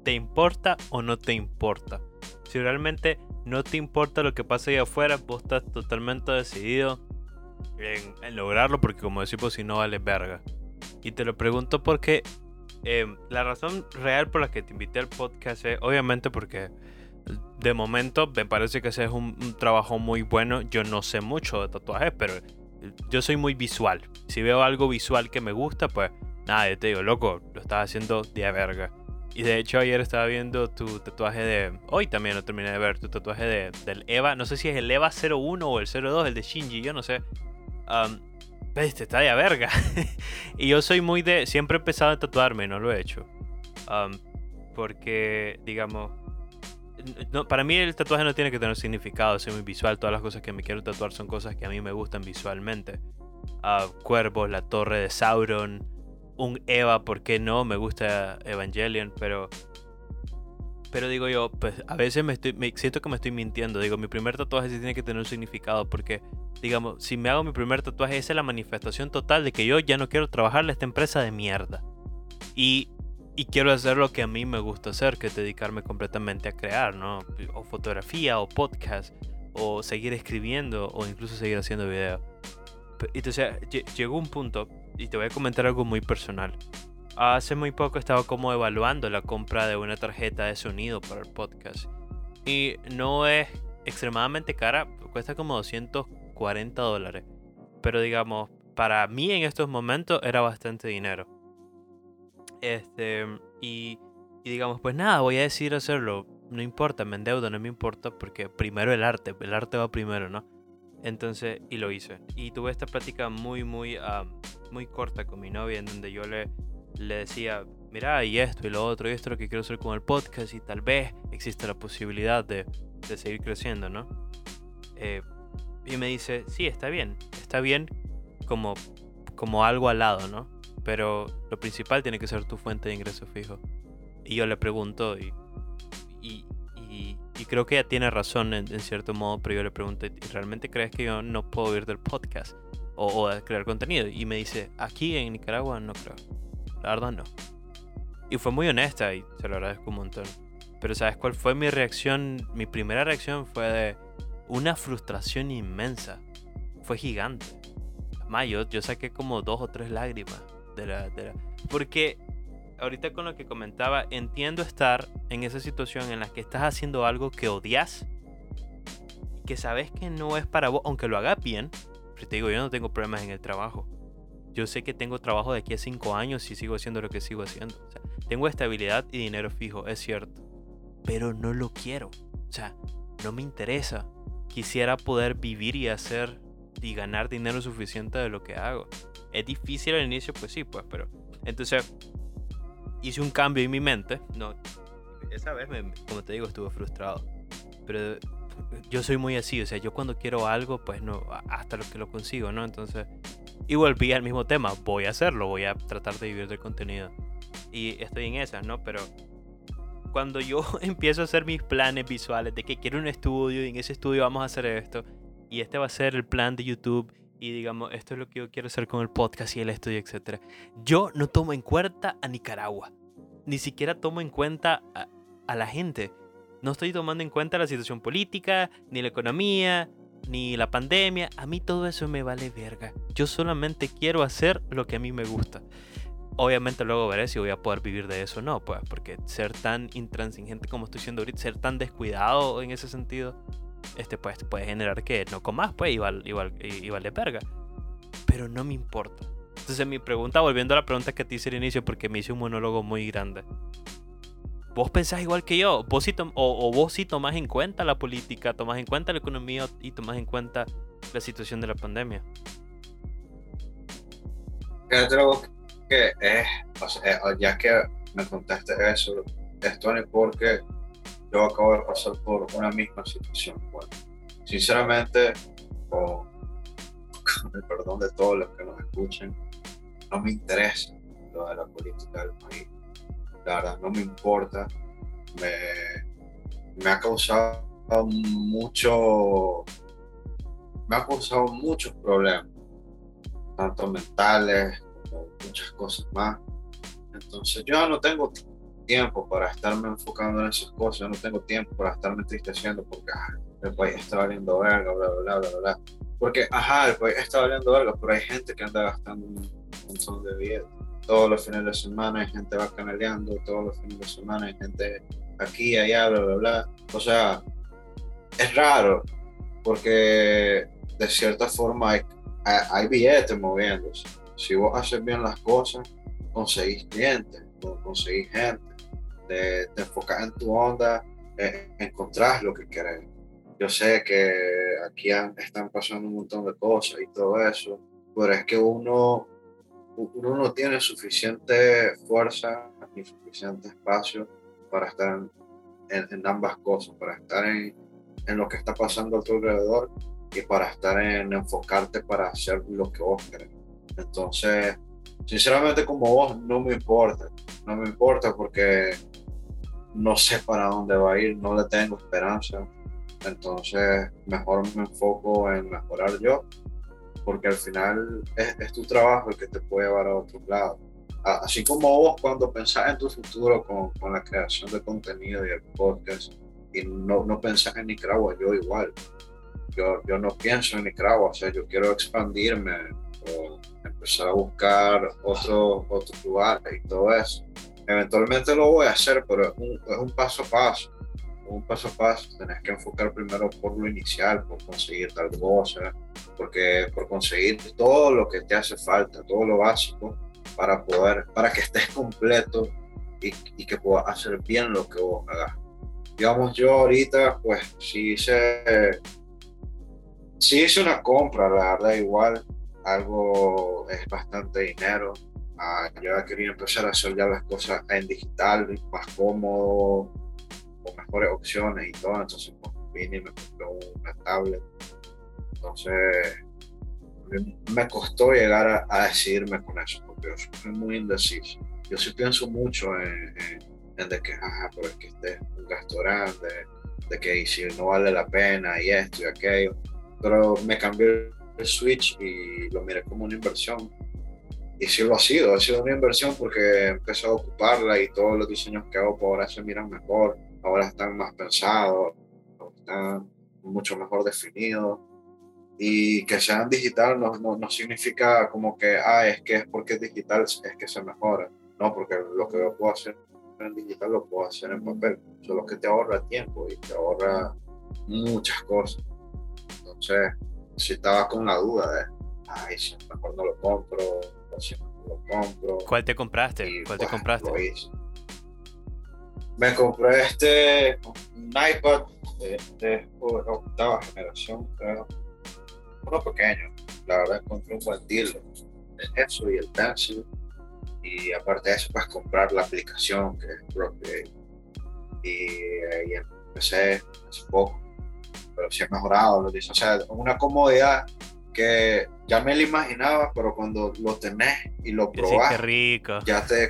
te importa o no te importa. Si realmente no te importa lo que pasa ahí afuera, vos estás totalmente decidido en, lograrlo porque como decimos si no vale verga. Y te lo pregunto porque em, la razón real por la que te invité al podcast es obviamente porque de momento me parece que ese es un, un trabajo muy bueno. Yo no sé mucho de tatuajes, pero yo soy muy visual. Si veo algo visual que me gusta, pues nada, yo te digo, loco, lo estás haciendo de verga. Y de hecho ayer estaba viendo tu tatuaje de... Hoy también lo terminé de ver, tu tatuaje de, del EVA. No sé si es el EVA 01 o el 02, el de Shinji, yo no sé. Um, este está de verga. y yo soy muy de... Siempre he empezado a tatuarme, no lo he hecho. porque, digamos... No, para mí el tatuaje no tiene que tener significado, soy muy visual. Todas las cosas que me quiero tatuar son cosas que a mí me gustan visualmente. Uh, cuervos, la torre de Sauron, un Eva, ¿por qué no? Me gusta Evangelion, pero pero digo yo, pues a veces me estoy siento que me estoy mintiendo. Digo, mi primer tatuaje sí tiene que tener un significado porque digamos, si me hago mi primer tatuaje es la manifestación total de que yo ya no quiero trabajarle a esta empresa de mierda. Y y quiero hacer lo que a mí me gusta hacer, que es dedicarme completamente a crear, ¿no? O fotografía, o podcast, o seguir escribiendo, o incluso seguir haciendo video. Entonces llegó un punto y te voy a comentar algo muy personal. Hace muy poco estaba como evaluando la compra de una tarjeta de sonido para el podcast. Y no es extremadamente cara, cuesta como 240 dólares. Pero digamos, para mí en estos momentos era bastante dinero. Este, y, y digamos, pues nada, voy a decidir hacerlo. No importa, me endeudo, no me importa, porque primero el arte, el arte va primero, ¿no? Entonces, y lo hice. Y tuve esta plática muy, muy, muy corta con mi novia en donde yo le, le decía, mira, y esto y lo otro, y esto es lo que quiero hacer con el podcast y tal vez existe la posibilidad de, de seguir creciendo, ¿no? Eh, y me dice, sí, está bien, está bien como, como algo al lado, ¿no? Pero lo principal tiene que ser tu fuente de ingreso fijo. Y yo le pregunto y, y creo que ella tiene razón en, cierto modo, pero yo le pregunto, ¿realmente crees que yo no puedo vivir del podcast o, o crear contenido? Y me dice, aquí en Nicaragua no creo. La verdad no. Y fue muy honesta y se lo agradezco un montón. Pero ¿sabes cuál fue mi reacción? Mi primera reacción fue de una frustración inmensa. Fue gigante. Más, yo, yo saqué como dos o tres lágrimas de la, de la... Porque ahorita con lo que comentaba, entiendo estar en esa situación en la que estás haciendo algo que odias, que sabes que no es para vos, aunque lo hagas bien. Pero te digo, yo no tengo problemas en el trabajo. Yo sé que tengo trabajo de aquí a cinco años y sigo haciendo lo que sigo haciendo. tengo estabilidad y dinero fijo, es cierto. Pero no lo quiero. O sea, no me interesa. Quisiera poder vivir y hacer y ganar dinero suficiente de lo que hago. Es difícil al inicio, pues sí, pues, pero... Entonces, hice un cambio en mi mente. No, esa vez, como te digo, estuve frustrado. Pero yo soy muy así, o sea, yo cuando quiero algo, pues no, hasta lo que lo consigo, ¿no? Entonces, y volví al mismo tema, voy a hacerlo, voy a tratar de vivir del contenido. Y estoy en esas, ¿no? Pero cuando yo empiezo a hacer mis planes visuales de que quiero un estudio y en ese estudio vamos a hacer esto, y este va a ser el plan de YouTube, y digamos, esto es lo que yo quiero hacer con el podcast y el estudio, etc. Yo no tomo en cuenta a Nicaragua. Ni siquiera tomo en cuenta a, la gente. No estoy tomando en cuenta la situación política, ni la economía, ni la pandemia. A mí todo eso me vale verga. Yo solamente quiero hacer lo que a mí me gusta. Obviamente luego veré si voy a poder vivir de eso o no, pues, porque ser tan intransigente como estoy siendo ahorita, ser tan descuidado en ese sentido, este, pues puede generar que no comas, pues igual, igual, igual de verga. Pero no me importa. Entonces mi pregunta, volviendo a la pregunta que te hice al inicio, porque me hice un monólogo muy grande. ¿Vos pensás igual que yo? ¿Vos o, o, vos sí tomás en cuenta la política, tomás en cuenta la economía y tomás en cuenta la situación de la pandemia? Que es, ya que me contaste eso, es porque yo acabo de pasar por una misma situación. Bueno, sinceramente, con, el perdón de todos los que nos escuchen, no me interesa lo de la política del país. La verdad, no me importa. Me, me ha causado mucho, me ha causado muchos problemas, tanto mentales como muchas cosas más. Entonces yo no tengo para estarme enfocando en esas cosas, yo no tengo tiempo para estarme entristeciendo porque ah, el país está valiendo verga, bla, bla, bla, bla, bla. Porque, ajá, el país está valiendo verga, pero hay gente que anda gastando un montón de vida. Todos los fines de semana hay gente va canaleando, todos los fines de semana hay gente aquí, allá, bla, bla, bla. O sea, es raro, porque de cierta forma hay, hay billetes moviéndose. Si vos haces bien las cosas, conseguís clientes, conseguís gente, te, enfocas en tu onda, eh, encontrás lo que querés. Yo sé que aquí están pasando un montón de cosas y todo eso, pero es que uno, uno no tiene suficiente fuerza ni suficiente espacio para estar en, ambas cosas, para estar en, en lo que está pasando a tu alrededor y para estar en enfocarte para hacer lo que vos querés. Entonces, sinceramente como vos no me importa, no me importa porque no sé para dónde va a ir, no le tengo esperanza. Entonces, mejor me enfoco en mejorar yo, porque al final es, tu trabajo el que te puede llevar a otro lado. Así como vos cuando pensás en tu futuro con, con la creación de contenido y el podcast, y no, no pensás en Nicaragua, yo igual. Yo, yo no pienso en Nicaragua, o sea, yo quiero expandirme o empezar a buscar otros otros lugares y todo eso. Eventualmente lo voy a hacer, pero es un, es un paso a paso. Un paso a paso, tenés que enfocar primero por lo inicial, por conseguir tal cosa, porque por conseguir todo lo que te hace falta, todo lo básico para poder, para que estés completo y, y que puedas hacer bien lo que vos hagas digamos, yo ahorita, pues sí hice, sí hice una compra, la verdad, igual, algo es bastante dinero. Ah, yo quería empezar a hacer ya las cosas en digital, más cómodo, con mejores opciones y todo. Entonces, pues, vine y me compré una tablet. Entonces, me costó llegar a, decidirme con eso, porque yo soy muy indeciso. Yo sí pienso mucho en en de que, ajá, pero es que este es un gasto grande, de que si no vale la pena y esto y aquello. Pero me cambié el Switch y lo miré como una inversión. Y sí lo ha sido, ha sido una inversión porque empecé a ocuparla y todos los diseños que hago por ahora se miran mejor, ahora están más pensados, están mucho mejor definidos. Y que sean digital no, no, no significa como que, ah, es que es porque es digital, es que se mejora. No, porque lo que yo puedo hacer en digital lo puedo hacer en papel, solo que te ahorra tiempo y te ahorra muchas cosas. Entonces, si estaba con la duda de, ay, si mejor no lo compro, o si no lo compro. ¿Cuál te compraste? ¿Cuál te compraste? Me compré este, un iPad de, de octava generación, creo. Uno pequeño, la verdad encontré un buen deal. Eso y el Pencil y aparte de eso, pues comprar la aplicación que es Procreate. Y, y empecé hace poco, pero sí he mejorado, lo dice. O sea, una comodidad que ya me lo imaginaba, pero cuando lo tenés y lo probás, rico. ya te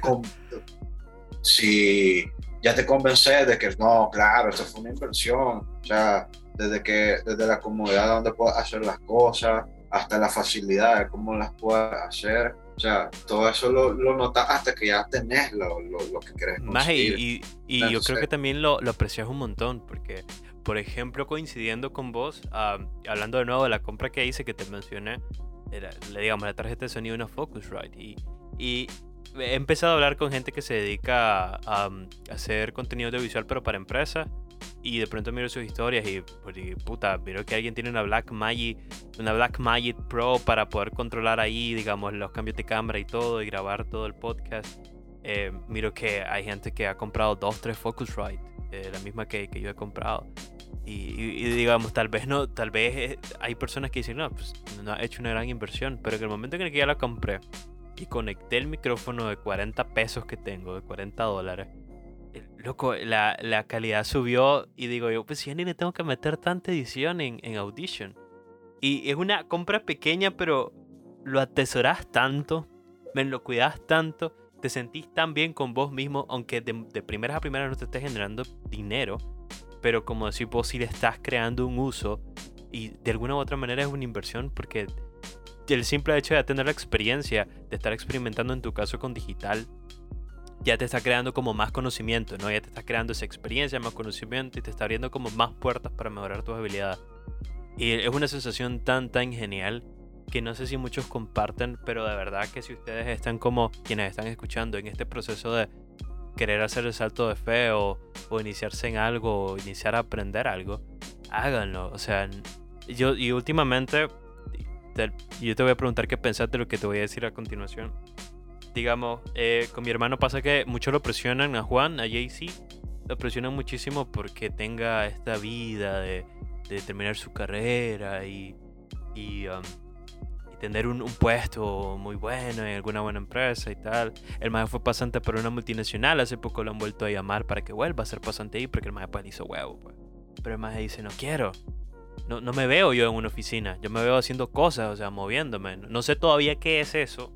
si ya te convences de que no, claro, esto fue una inversión. O sea, desde que desde la comodidad donde puedes hacer las cosas hasta la facilidad de cómo las puedes hacer o sea, todo eso lo, lo notas hasta que ya tenés lo, lo, lo que querés conseguir. y, y, yo creo que también lo, lo, aprecias un montón, porque, por ejemplo, coincidiendo con vos, hablando de nuevo de la compra que hice que te mencioné, era, digamos, la tarjeta de sonido una Focusrite. Y, y he empezado a hablar con gente que se dedica a, a hacer contenido audiovisual, pero para empresas y de pronto miro sus historias y, pues, puta, miro que alguien tiene una Black Magic, una Black Magic Pro para poder controlar ahí, digamos, los cambios de cámara y todo y grabar todo el podcast. Eh, miro que hay gente que ha comprado dos, tres Focusrite, eh, la misma que, que, yo he comprado. Y, y, digamos, tal vez no, tal vez eh, hay personas que dicen, no, pues no ha hecho una gran inversión, pero que el momento en el que ya la compré y conecté el micrófono de 40 pesos que tengo, de 40 dólares, loco, la, la, calidad subió y digo yo, pues ya ni le tengo que meter tanta edición en, en Audition. Y es una compra pequeña, pero lo atesoras tanto, me lo cuidas tanto, te sentís tan bien con vos mismo, aunque de, de primeras a primeras no te estés generando dinero, pero como decir vos si le estás creando un uso y de alguna u otra manera es una inversión porque el simple hecho de tener la experiencia de estar experimentando en tu caso con digital ya te está creando como más conocimiento, ¿no? Ya te está creando esa experiencia, más conocimiento y te está abriendo como más puertas para mejorar tus habilidades. Y es una sensación tan, tan genial que no sé si muchos comparten, pero de verdad que si ustedes están como quienes están escuchando en este proceso de querer hacer el salto de fe o, o iniciarse en algo o iniciar a aprender algo, háganlo. O sea, yo y últimamente, yo te voy a preguntar qué pensaste de lo que te voy a decir a continuación. Digamos, eh, con mi hermano pasa que muchos lo presionan a Juan, a JC, lo presionan muchísimo porque tenga esta vida de, de terminar su carrera y, y um, tener un, puesto muy bueno en alguna buena empresa y tal. El maestro fue pasante por una multinacional, hace poco lo han vuelto a llamar para que vuelva a ser pasante ahí porque el maestro pues hizo huevo. Pues. Pero el maestro dice, no quiero. No, no me veo yo en una oficina, yo me veo haciendo cosas, o sea, moviéndome. No sé todavía qué es eso,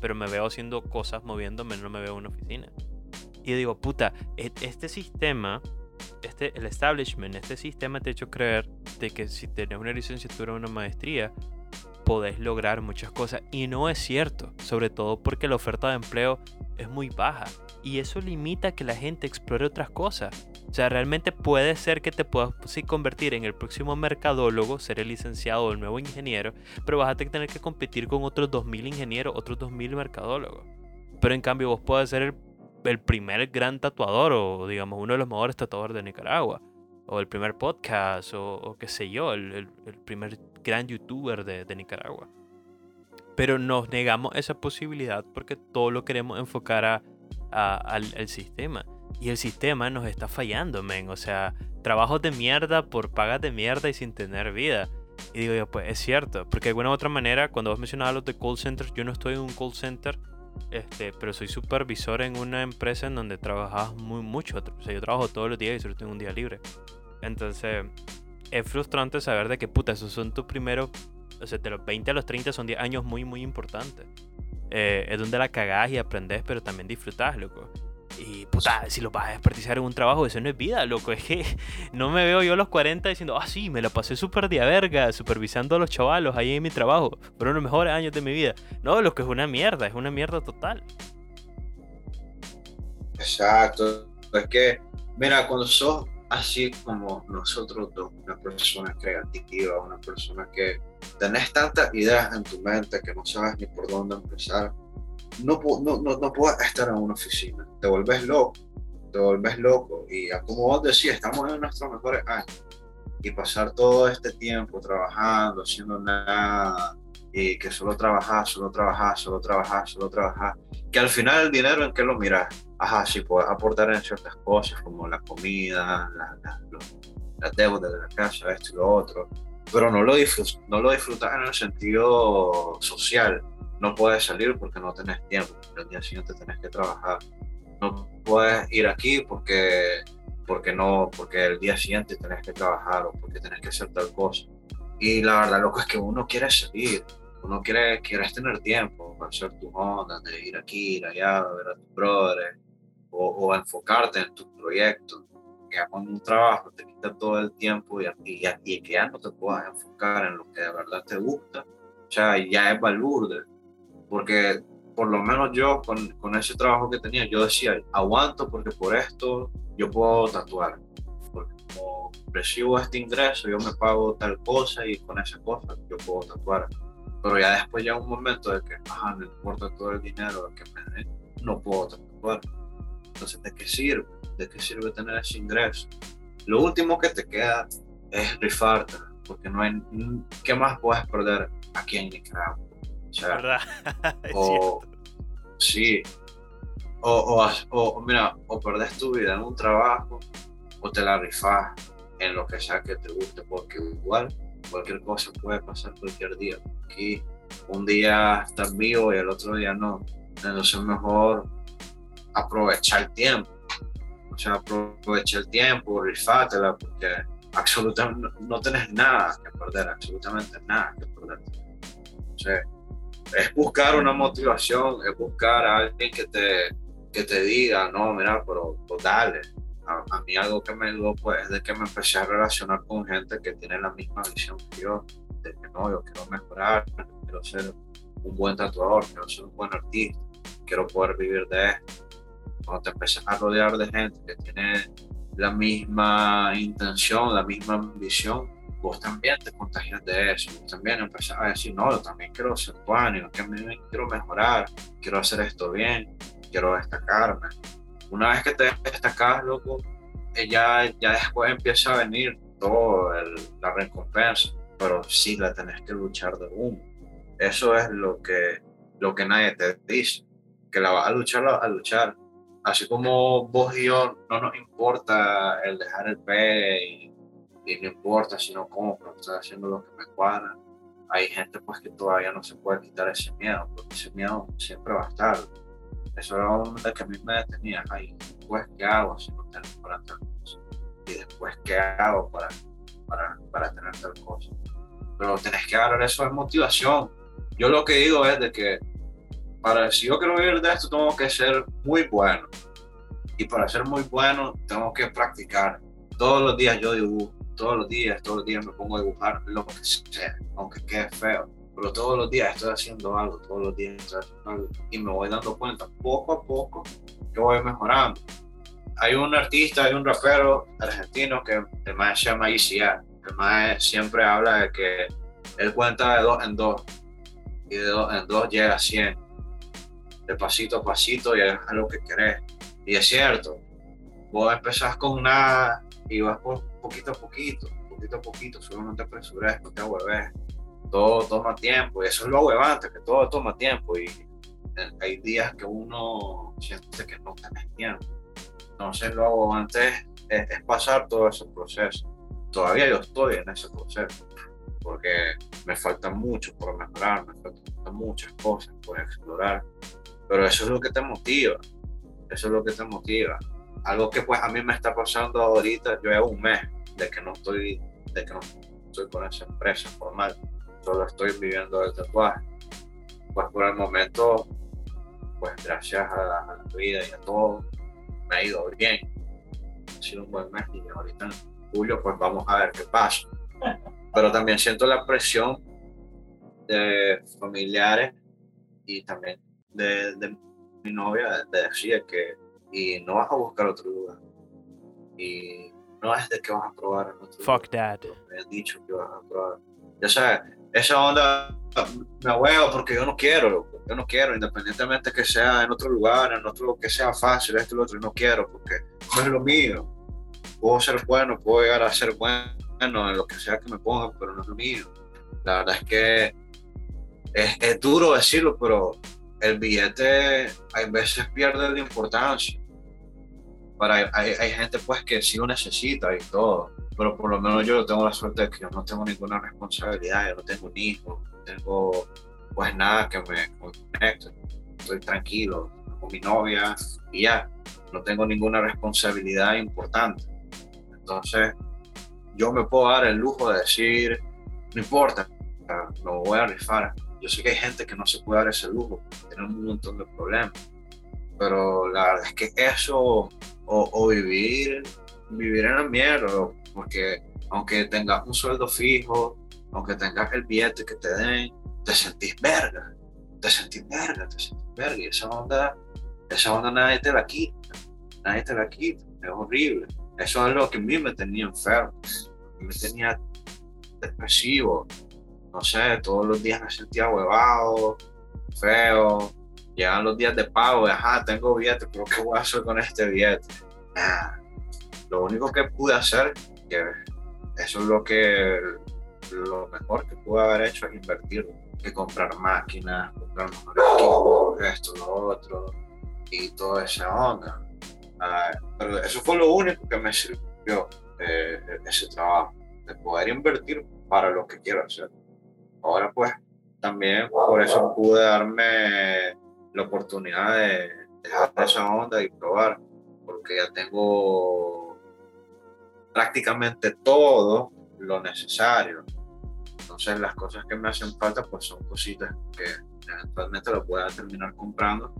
pero me veo haciendo cosas, moviéndome, no me veo en una oficina. Y digo, puta, e, este sistema, este, el establishment, este sistema te ha hecho creer de que si tienes una licenciatura o una maestría, podés lograr muchas cosas. Y no es cierto, sobre todo porque la oferta de empleo es muy baja. Y eso limita que la gente explore otras cosas. O sea, realmente puede ser que te puedas convertir en el próximo mercadólogo, ser el licenciado o el nuevo ingeniero, pero vas a tener que competir con otros 2.000 ingenieros, otros 2.000 mercadólogos. Pero en cambio vos puedes ser el, primer gran tatuador o digamos uno de los mejores tatuadores de Nicaragua o el primer podcast, o, qué sé yo, el, primer gran youtuber de, de, Nicaragua. Pero nos negamos esa posibilidad porque todo lo queremos enfocar a, al, al, sistema. Y el sistema nos está fallando, men. O sea, trabajos de mierda por pagas de mierda y sin tener vida. Y digo yo, pues es cierto. Porque de alguna u otra manera, cuando vos mencionabas los de call centers, yo no estoy en un call center este, pero soy supervisor en una empresa en donde trabajas muy mucho. O sea, yo trabajo todos los días y solo tengo un día libre. Entonces, es frustrante saber de que, puta, esos son tus primeros, o sea, de los 20 a los 30 son 10 años muy, muy importantes. Eh, es donde la cagás y aprendes, pero también disfrutás, loco. Y puta, si lo vas a desperdiciar en un trabajo, eso no es vida, loco. Es que no me veo yo a los 40 diciendo, ah, sí, me la pasé súper de verga, supervisando a los chavalos ahí en mi trabajo. Fueron los mejores años de mi vida. No, lo que es una mierda, es una mierda total. Exacto. Es que, mira, cuando sos así como nosotros dos, una persona creativa, una persona que tenés tantas ideas en tu mente que no sabes ni por dónde empezar no, no, no, no puedes estar en una oficina. Te vuelves loco, te vuelves loco. Y como vos decís, estamos en nuestros mejores años. Y pasar todo este tiempo trabajando, haciendo nada, y que solo trabajas, solo trabajas, solo trabajas, solo trabajas. Que al final el dinero en qué lo miras. Ajá, sí, puedes aportar en ciertas cosas como la comida, la, la, las deudas de la casa, esto y lo otro. Pero no lo, disfrutas, no lo disfrutas en el sentido social no puedes salir porque no tenés tiempo, el día siguiente tenés que trabajar. No puedes ir aquí porque, porque, no, porque el día siguiente tenés que trabajar o porque tenés que hacer tal cosa. Y la verdad, loco, es que uno quiere salir, uno quiere quieres tener tiempo para hacer tu onda, de ir aquí, ir allá, ver a tus brothers, o, o enfocarte en tu proyecto. Que cuando un trabajo te quita todo el tiempo y, y, y, que ya no te puedas enfocar en lo que de verdad te gusta, o sea, ya es balurde porque por lo menos yo con, con, ese trabajo que tenía, yo decía, aguanto porque por esto yo puedo tatuar, porque como recibo este ingreso, yo me pago tal cosa y con esa cosa yo puedo tatuar. Pero ya después llega un momento de que, ajá, no importa todo el dinero que me den, no puedo tatuar. Entonces, ¿de qué sirve? ¿De qué sirve tener ese ingreso? Lo último que te queda es rifarte, porque no hay, ¿qué más puedes perder aquí en Nicaragua? ¿Verdad? o, sí. O, o, mira, o perdés tu vida en un trabajo o te la rifas en lo que sea que te guste, porque igual cualquier cosa puede pasar cualquier día. Aquí un día estás vivo y el otro día no. Entonces es mejor aprovechar el tiempo. O sea, aprovechar el tiempo, rifátela, porque absolutamente no, tenés nada que perder, absolutamente nada que perder. O sea, es buscar una motivación, es buscar a alguien que te, que te diga, no, mira, pero pues dale. A, mí algo que me ayudó pues es de que me empecé a relacionar con gente que tiene la misma visión que yo, no, yo quiero mejorar, quiero ser un buen tatuador, quiero ser un buen artista, quiero poder vivir de esto. cuando te empiezas a rodear de gente que tiene la misma intención, la misma ambición, vos también te contagias de eso, vos también empezás a decir, no, yo también quiero ser que me quiero mejorar, quiero hacer esto bien, quiero destacarme. Una vez que te destacas, loco, eh, ya, ya después empieza a venir toda la recompensa, pero sí la tenés que luchar de uno. Eso es lo que, lo que nadie te dice, que la vas a luchar, a luchar. Así como vos y yo no nos importa el dejar el pe y, no importa si no compro, estoy haciendo lo que me cuadra. Hay gente pues que todavía no se puede quitar ese miedo, porque ese miedo siempre va a estar. Eso era lo que a mí me detenía. Ay, después, ¿qué hago si no tengo para cosa? Y después, ¿qué hago para, para, para tener tal cosa? Pero tenés que agarrar eso de motivación. Yo lo que digo es de que para si yo quiero vivir de esto, tengo que ser muy bueno. Y para ser muy bueno, tengo que practicar. Todos los días yo dibujo, todos los días, todos los días me pongo a dibujar lo que sea, aunque quede feo pero todos los días estoy haciendo algo, todos los días estoy haciendo algo y me voy dando cuenta poco a poco que voy mejorando. Hay un artista, hay un rapero argentino que el más se llama ICA. El más siempre habla de que él cuenta de dos en dos y de dos en dos llega a 100. De pasito a pasito y es lo que querés. Y es cierto, vos empezás con nada y vas por poquito a poquito, poquito a poquito, solo no te apresures, no te vuelves todo toma tiempo y eso es lo huevante, que todo toma tiempo y hay días que uno siente que no tiene tiempo. Entonces lo huevante es, es pasar todo ese proceso. Todavía yo estoy en ese proceso porque me falta mucho por mejorar, me faltan muchas cosas por explorar, pero eso es lo que te motiva, eso es lo que te motiva. Algo que pues a mí me está pasando ahorita, yo llevo un mes de que no estoy, de que no estoy con esa empresa formal solo estoy viviendo el tatuaje. Pues por el momento, pues gracias a la, vida y a todo, me ha ido bien. Ha sido un buen mes y ahorita en julio pues vamos a ver qué pasa. Pero también siento la presión de familiares y también de, de mi novia de decir que y no vas a buscar otro lugar. Y no es de que vas a probar en otro Fuck that. Me han dicho que vas a probar. Ya sabes, esa onda me huevo porque yo no quiero, yo no quiero, independientemente que sea en otro lugar, en otro que sea fácil, esto y lo otro, no quiero porque no es lo mío. Puedo ser bueno, puedo llegar a ser bueno en lo que sea que me pongan, pero no es lo mío. La verdad es que es, es duro decirlo, pero el billete hay veces pierde la importancia. Para, hay, hay gente pues que sí lo necesita y todo pero por lo menos yo tengo la suerte de que yo no tengo ninguna responsabilidad, yo no tengo un hijo, no tengo pues nada que me, conecte, estoy tranquilo con mi novia y ya, no tengo ninguna responsabilidad importante. Entonces, yo me puedo dar el lujo de decir, no importa, lo voy a rifar. Yo sé que hay gente que no se puede dar ese lujo, tiene un montón de problemas, pero la verdad es que eso, o, vivir, vivir en la mierda, porque aunque tengas un sueldo fijo, aunque tengas el billete que te den, te sentís verga, te sentís verga, te sentís verga, y esa onda, esa onda nadie te la quita, nadie te la quita, es horrible. Eso es lo que a mí me tenía enfermo, me tenía depresivo, no sé, todos los días me sentía huevado, feo, llegan los días de pago, ajá, tengo billete, pero ¿qué voy a hacer con este billete? Lo único que pude hacer que eso es lo que lo mejor que pude haber hecho es invertir, que comprar máquinas, comprar mejores esto, lo otro, y toda esa onda. Ah, pero eso fue lo único que me sirvió eh, ese trabajo, de poder invertir para lo que quiero hacer. Ahora pues también por eso pude darme la oportunidad de dejar esa onda y probar, porque ya tengo prácticamente todo lo necesario. Entonces las cosas que me hacen falta pues son cositas que eventualmente lo pueda terminar comprando,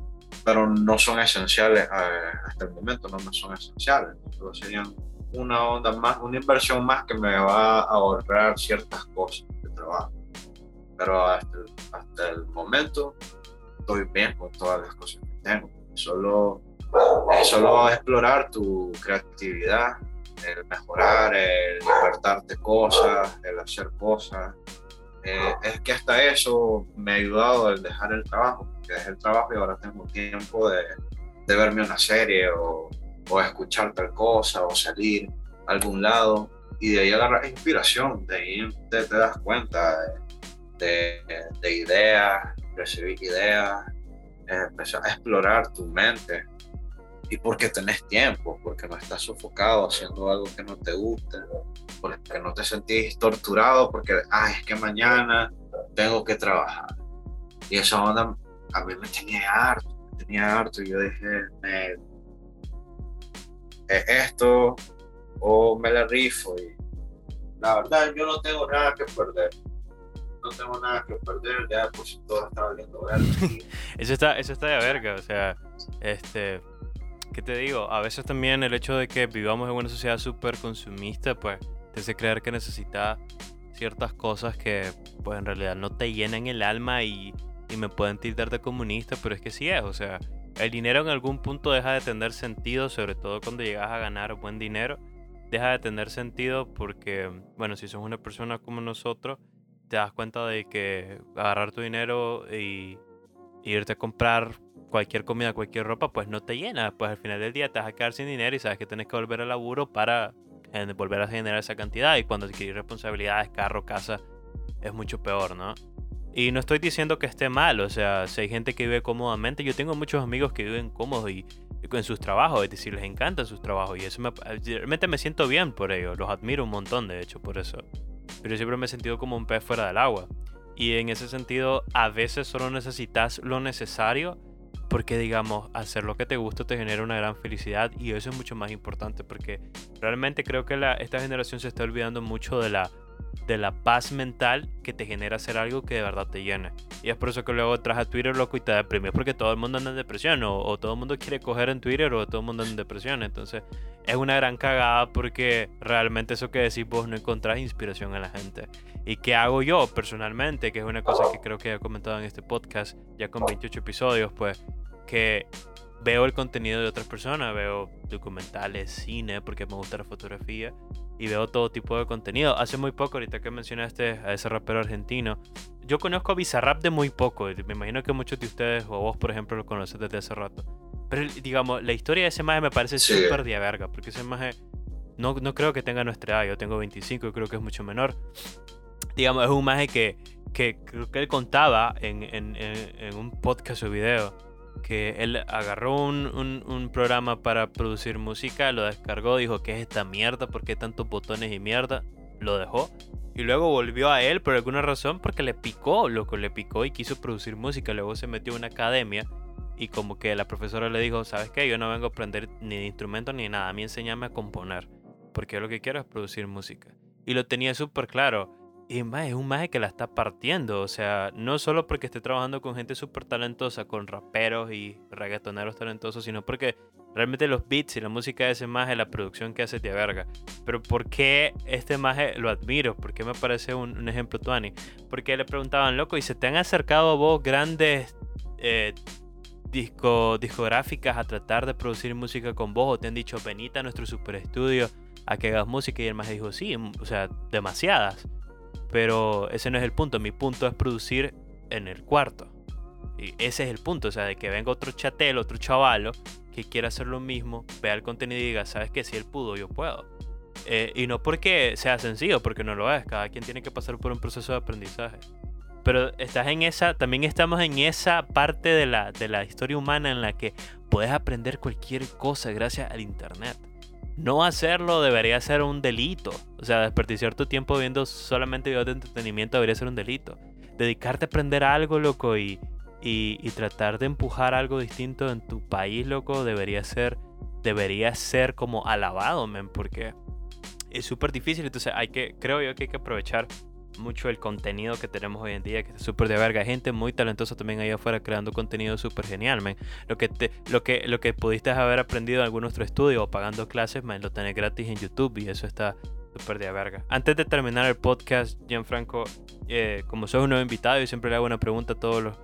pero no son esenciales eh, hasta el momento, no me son esenciales. Solo serían una onda más, una inversión más que me va a ahorrar ciertas cosas de trabajo. Pero hasta hasta el momento estoy bien con todas las cosas que tengo. Solo solo explorar tu creatividad, el mejorar, el despertarte cosas, el hacer cosas. Eh, es que hasta eso me ha ayudado el dejar el trabajo, porque dejé el trabajo y ahora tengo tiempo de, de verme una serie o, o, escuchar tal cosa o salir a algún lado y de ahí agarrar inspiración, de ahí te, te das cuenta de, de, ideas, recibir ideas, empezar a explorar tu mente. Y porque tenés tiempo, porque no estás sofocado haciendo algo que no te guste, porque no te sentís torturado, porque, ay, es que mañana tengo que trabajar. Y esa onda a mí me tenía harto, tenía harto. Y yo dije, me, es esto o me la rifo y la verdad yo no tengo nada que perder no tengo nada que perder ya pues todo está valiendo verga eso está eso está de verga o sea este ¿qué te digo? A veces también el hecho de que vivamos en una sociedad súper consumista, pues te hace creer que necesitas ciertas cosas que pues en realidad no te llenan el alma y, y, me pueden tildar de comunista, pero es que sí es, o sea, el dinero en algún punto deja de tener sentido, sobre todo cuando llegas a ganar buen dinero, deja de tener sentido porque, bueno, si sos una persona como nosotros, te das cuenta de que agarrar tu dinero y, y irte a comprar cualquier comida, cualquier ropa, pues no te llena. Pues al final del día te vas a quedar sin dinero y sabes que tienes que volver al laburo para volver a generar esa cantidad. Y cuando adquirís responsabilidades, carro, casa, es mucho peor, ¿no? Y no estoy diciendo que esté mal, o sea, si hay gente que vive cómodamente, yo tengo muchos amigos que viven cómodos y, en sus trabajos, es decir, les encantan sus trabajos y eso me, realmente me siento bien por ello, los admiro un montón de hecho por eso. Pero siempre me he sentido como un pez fuera del agua. Y en ese sentido, a veces solo necesitas lo necesario porque digamos, hacer lo que te gusta te genera una gran felicidad y eso es mucho más importante porque realmente creo que esta generación se está olvidando mucho de la, de la paz mental que te genera hacer algo que de verdad te llene. Y es por eso que luego traes a Twitter loco y te deprime, porque todo el mundo anda en depresión o, o, todo el mundo quiere coger en Twitter o todo el mundo anda en depresión. Entonces es una gran cagada porque realmente eso que decís vos no encontrás inspiración en la gente. ¿Y qué hago yo personalmente? Que es una cosa que creo que he comentado en este podcast ya con 28 episodios, pues que veo el contenido de otras personas, veo documentales, cine, porque me gusta la fotografía y veo todo tipo de contenido. Hace muy poco, ahorita que mencionaste a ese rapero argentino, yo conozco a Bizarrap de muy poco, me imagino que muchos de ustedes o vos, por ejemplo, lo conoces desde hace rato. Pero digamos, la historia de ese maje me parece súper de verga, porque ese maje no, no creo que tenga nuestra edad, yo tengo 25 y creo que es mucho menor. Digamos, es un maje que, que creo que él contaba en, en, en un podcast o video que él agarró un, un, programa para producir música, lo descargó, dijo que es esta mierda, ¿por qué tantos botones y mierda? Lo dejó. Y luego volvió a él por alguna razón porque le picó, loco, le picó y quiso producir música. Luego se metió en una academia y como que la profesora le dijo, ¿sabes qué? Yo no vengo a aprender ni de instrumento ni nada, a mí enséñame a componer, porque yo lo que quiero es producir música. Y lo tenía súper claro. Y más, es un maje que la está partiendo. O sea, no solo porque esté trabajando con gente súper talentosa, con raperos y reggaetoneros talentosos, sino porque realmente los beats y la música de ese maje, la producción que hace te verga. Pero ¿por qué este maje lo admiro? ¿Por qué me parece un, un ejemplo, Tuani? Porque le preguntaban, loco, ¿y se te han acercado a vos grandes eh, disco, discográficas a tratar de producir música con vos? ¿O te han dicho, venite a nuestro super estudio a que hagas música? Y el maje dijo, sí, o sea, demasiadas. Pero ese no es el punto. Mi punto es producir en el cuarto. Y ese es el punto. O sea, de que venga otro chatel, otro chavalo que quiera hacer lo mismo, vea el contenido y diga, ¿sabes que Si él pudo, yo puedo. Eh, y no porque sea sencillo, porque no lo es. Cada quien tiene que pasar por un proceso de aprendizaje. Pero estás en esa, también estamos en esa parte de la, de la historia humana en la que puedes aprender cualquier cosa gracias al internet no hacerlo debería ser un delito. O sea, desperdiciar tu tiempo viendo solamente videos de entretenimiento debería ser un delito. Dedicarte a aprender algo, loco, y, y, tratar de empujar algo distinto en tu país, loco, debería ser, debería ser como alabado, men, porque es súper difícil. Entonces, hay que, creo yo que hay que aprovechar mucho el contenido que tenemos hoy en día, que es súper de verga. Hay gente muy talentosa también ahí afuera creando contenido súper genial, man. Lo que, te, lo, que, lo que pudiste haber aprendido en algún otro estudio o pagando clases, man, lo tenés gratis en YouTube y eso está súper de verga. Antes de terminar el podcast, Gianfranco, eh, como soy un nuevo invitado, yo siempre le hago una pregunta a todos los,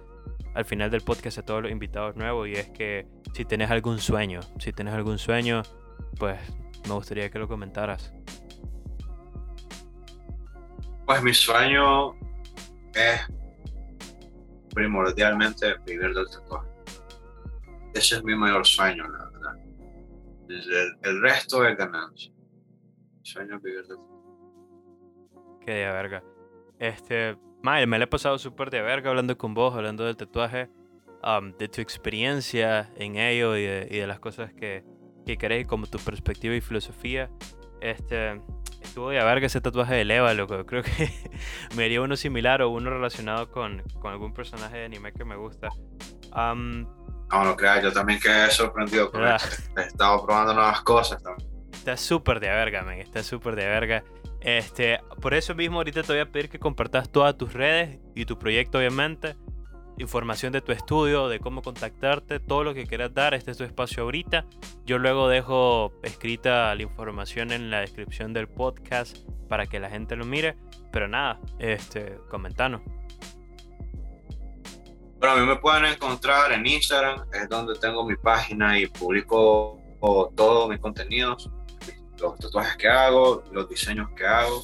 al final del podcast a todos los invitados nuevos y es que si tenés algún sueño. Si tenés algún sueño, pues me gustaría que lo comentaras. Pues mi sueño es primordialmente vivir del tatuaje. Ese es mi mayor sueño, la verdad. El, resto es ganancia. Mi sueño es vivir del tatuaje. Qué de verga. Este, Mae, me lo he pasado súper de verga hablando con vos, hablando del tatuaje, um, de tu experiencia en ello y de, las cosas que, que querés, como tu perspectiva y filosofía. Este, estuvo de verga ese tatuaje de Leva, loco. Creo que me haría uno similar o uno relacionado con, con algún personaje de anime que me gusta. Um, no, no creas, yo también quedé sorprendido con eso. He estado probando nuevas cosas también. Está súper de verga, man. Está súper de verga. Este, por eso mismo ahorita te voy a pedir que compartas todas tus redes y tu proyecto obviamente, información de tu estudio, de cómo contactarte, todo lo que quieras dar, este es tu espacio ahorita. Yo luego dejo escrita la información en la descripción del podcast para que la gente lo mire, pero nada, este, comentanos. Bueno, a mí me pueden encontrar en Instagram, es donde tengo mi página y publico todos mis contenidos los tatuajes que hago, los diseños que hago.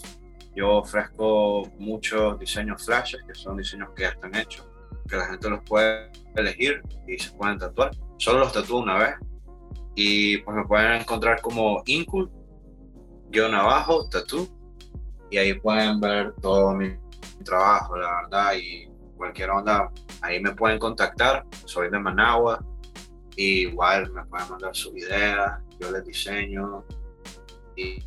Yo ofrezco muchos diseños flashes, que son diseños que ya están hechos, que la gente los puede elegir y se pueden tatuar. Solo los tatúo una vez. Y pues me pueden encontrar como Incul, guion abajo, tatú. Y ahí pueden ver todo mi trabajo, la verdad. Y cualquier onda, ahí me pueden contactar. Soy de Managua. Y igual me pueden mandar sus ideas, yo les diseño, y,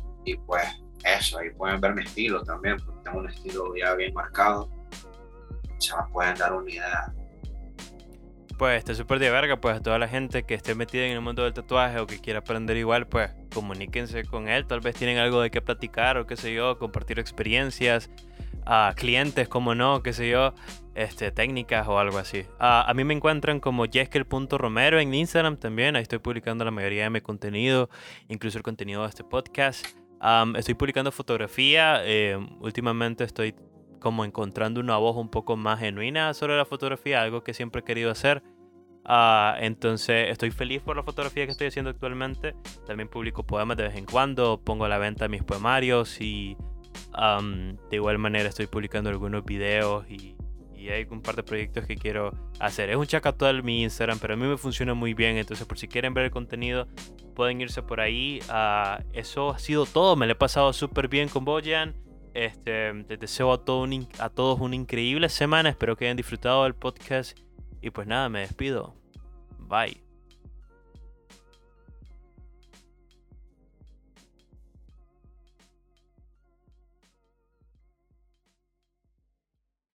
pues eso, ahí pueden ver mi estilo también, porque tengo un estilo ya bien marcado. Se me pueden dar una idea. Pues está súper de verga, pues a toda la gente que esté metida en el mundo del tatuaje o que quiera aprender igual, pues comuníquense con él. Tal vez tienen algo de qué platicar o qué sé yo, compartir experiencias a clientes, como no, qué sé yo, este, técnicas o algo así. a mí me encuentran como jeskel.romero en Instagram también, ahí estoy publicando la mayoría de mi contenido, incluso el contenido de este podcast. estoy publicando fotografía, eh, últimamente estoy como encontrando una voz un poco más genuina sobre la fotografía, algo que siempre he querido hacer. Uh, entonces estoy feliz por la fotografía que estoy haciendo actualmente. También publico poemas de vez en cuando, pongo a la venta mis poemarios y de igual manera estoy publicando algunos videos y, hay un par de proyectos que quiero hacer. Es un chacatual mi Instagram, pero a mí me funciona muy bien. Entonces por si quieren ver el contenido, pueden irse por ahí. Uh, eso ha sido todo. Me lo he pasado súper bien con Bojan. Este, deseo a, a todos una increíble semana. Espero que hayan disfrutado del podcast. Y pues nada, me despido. Bye.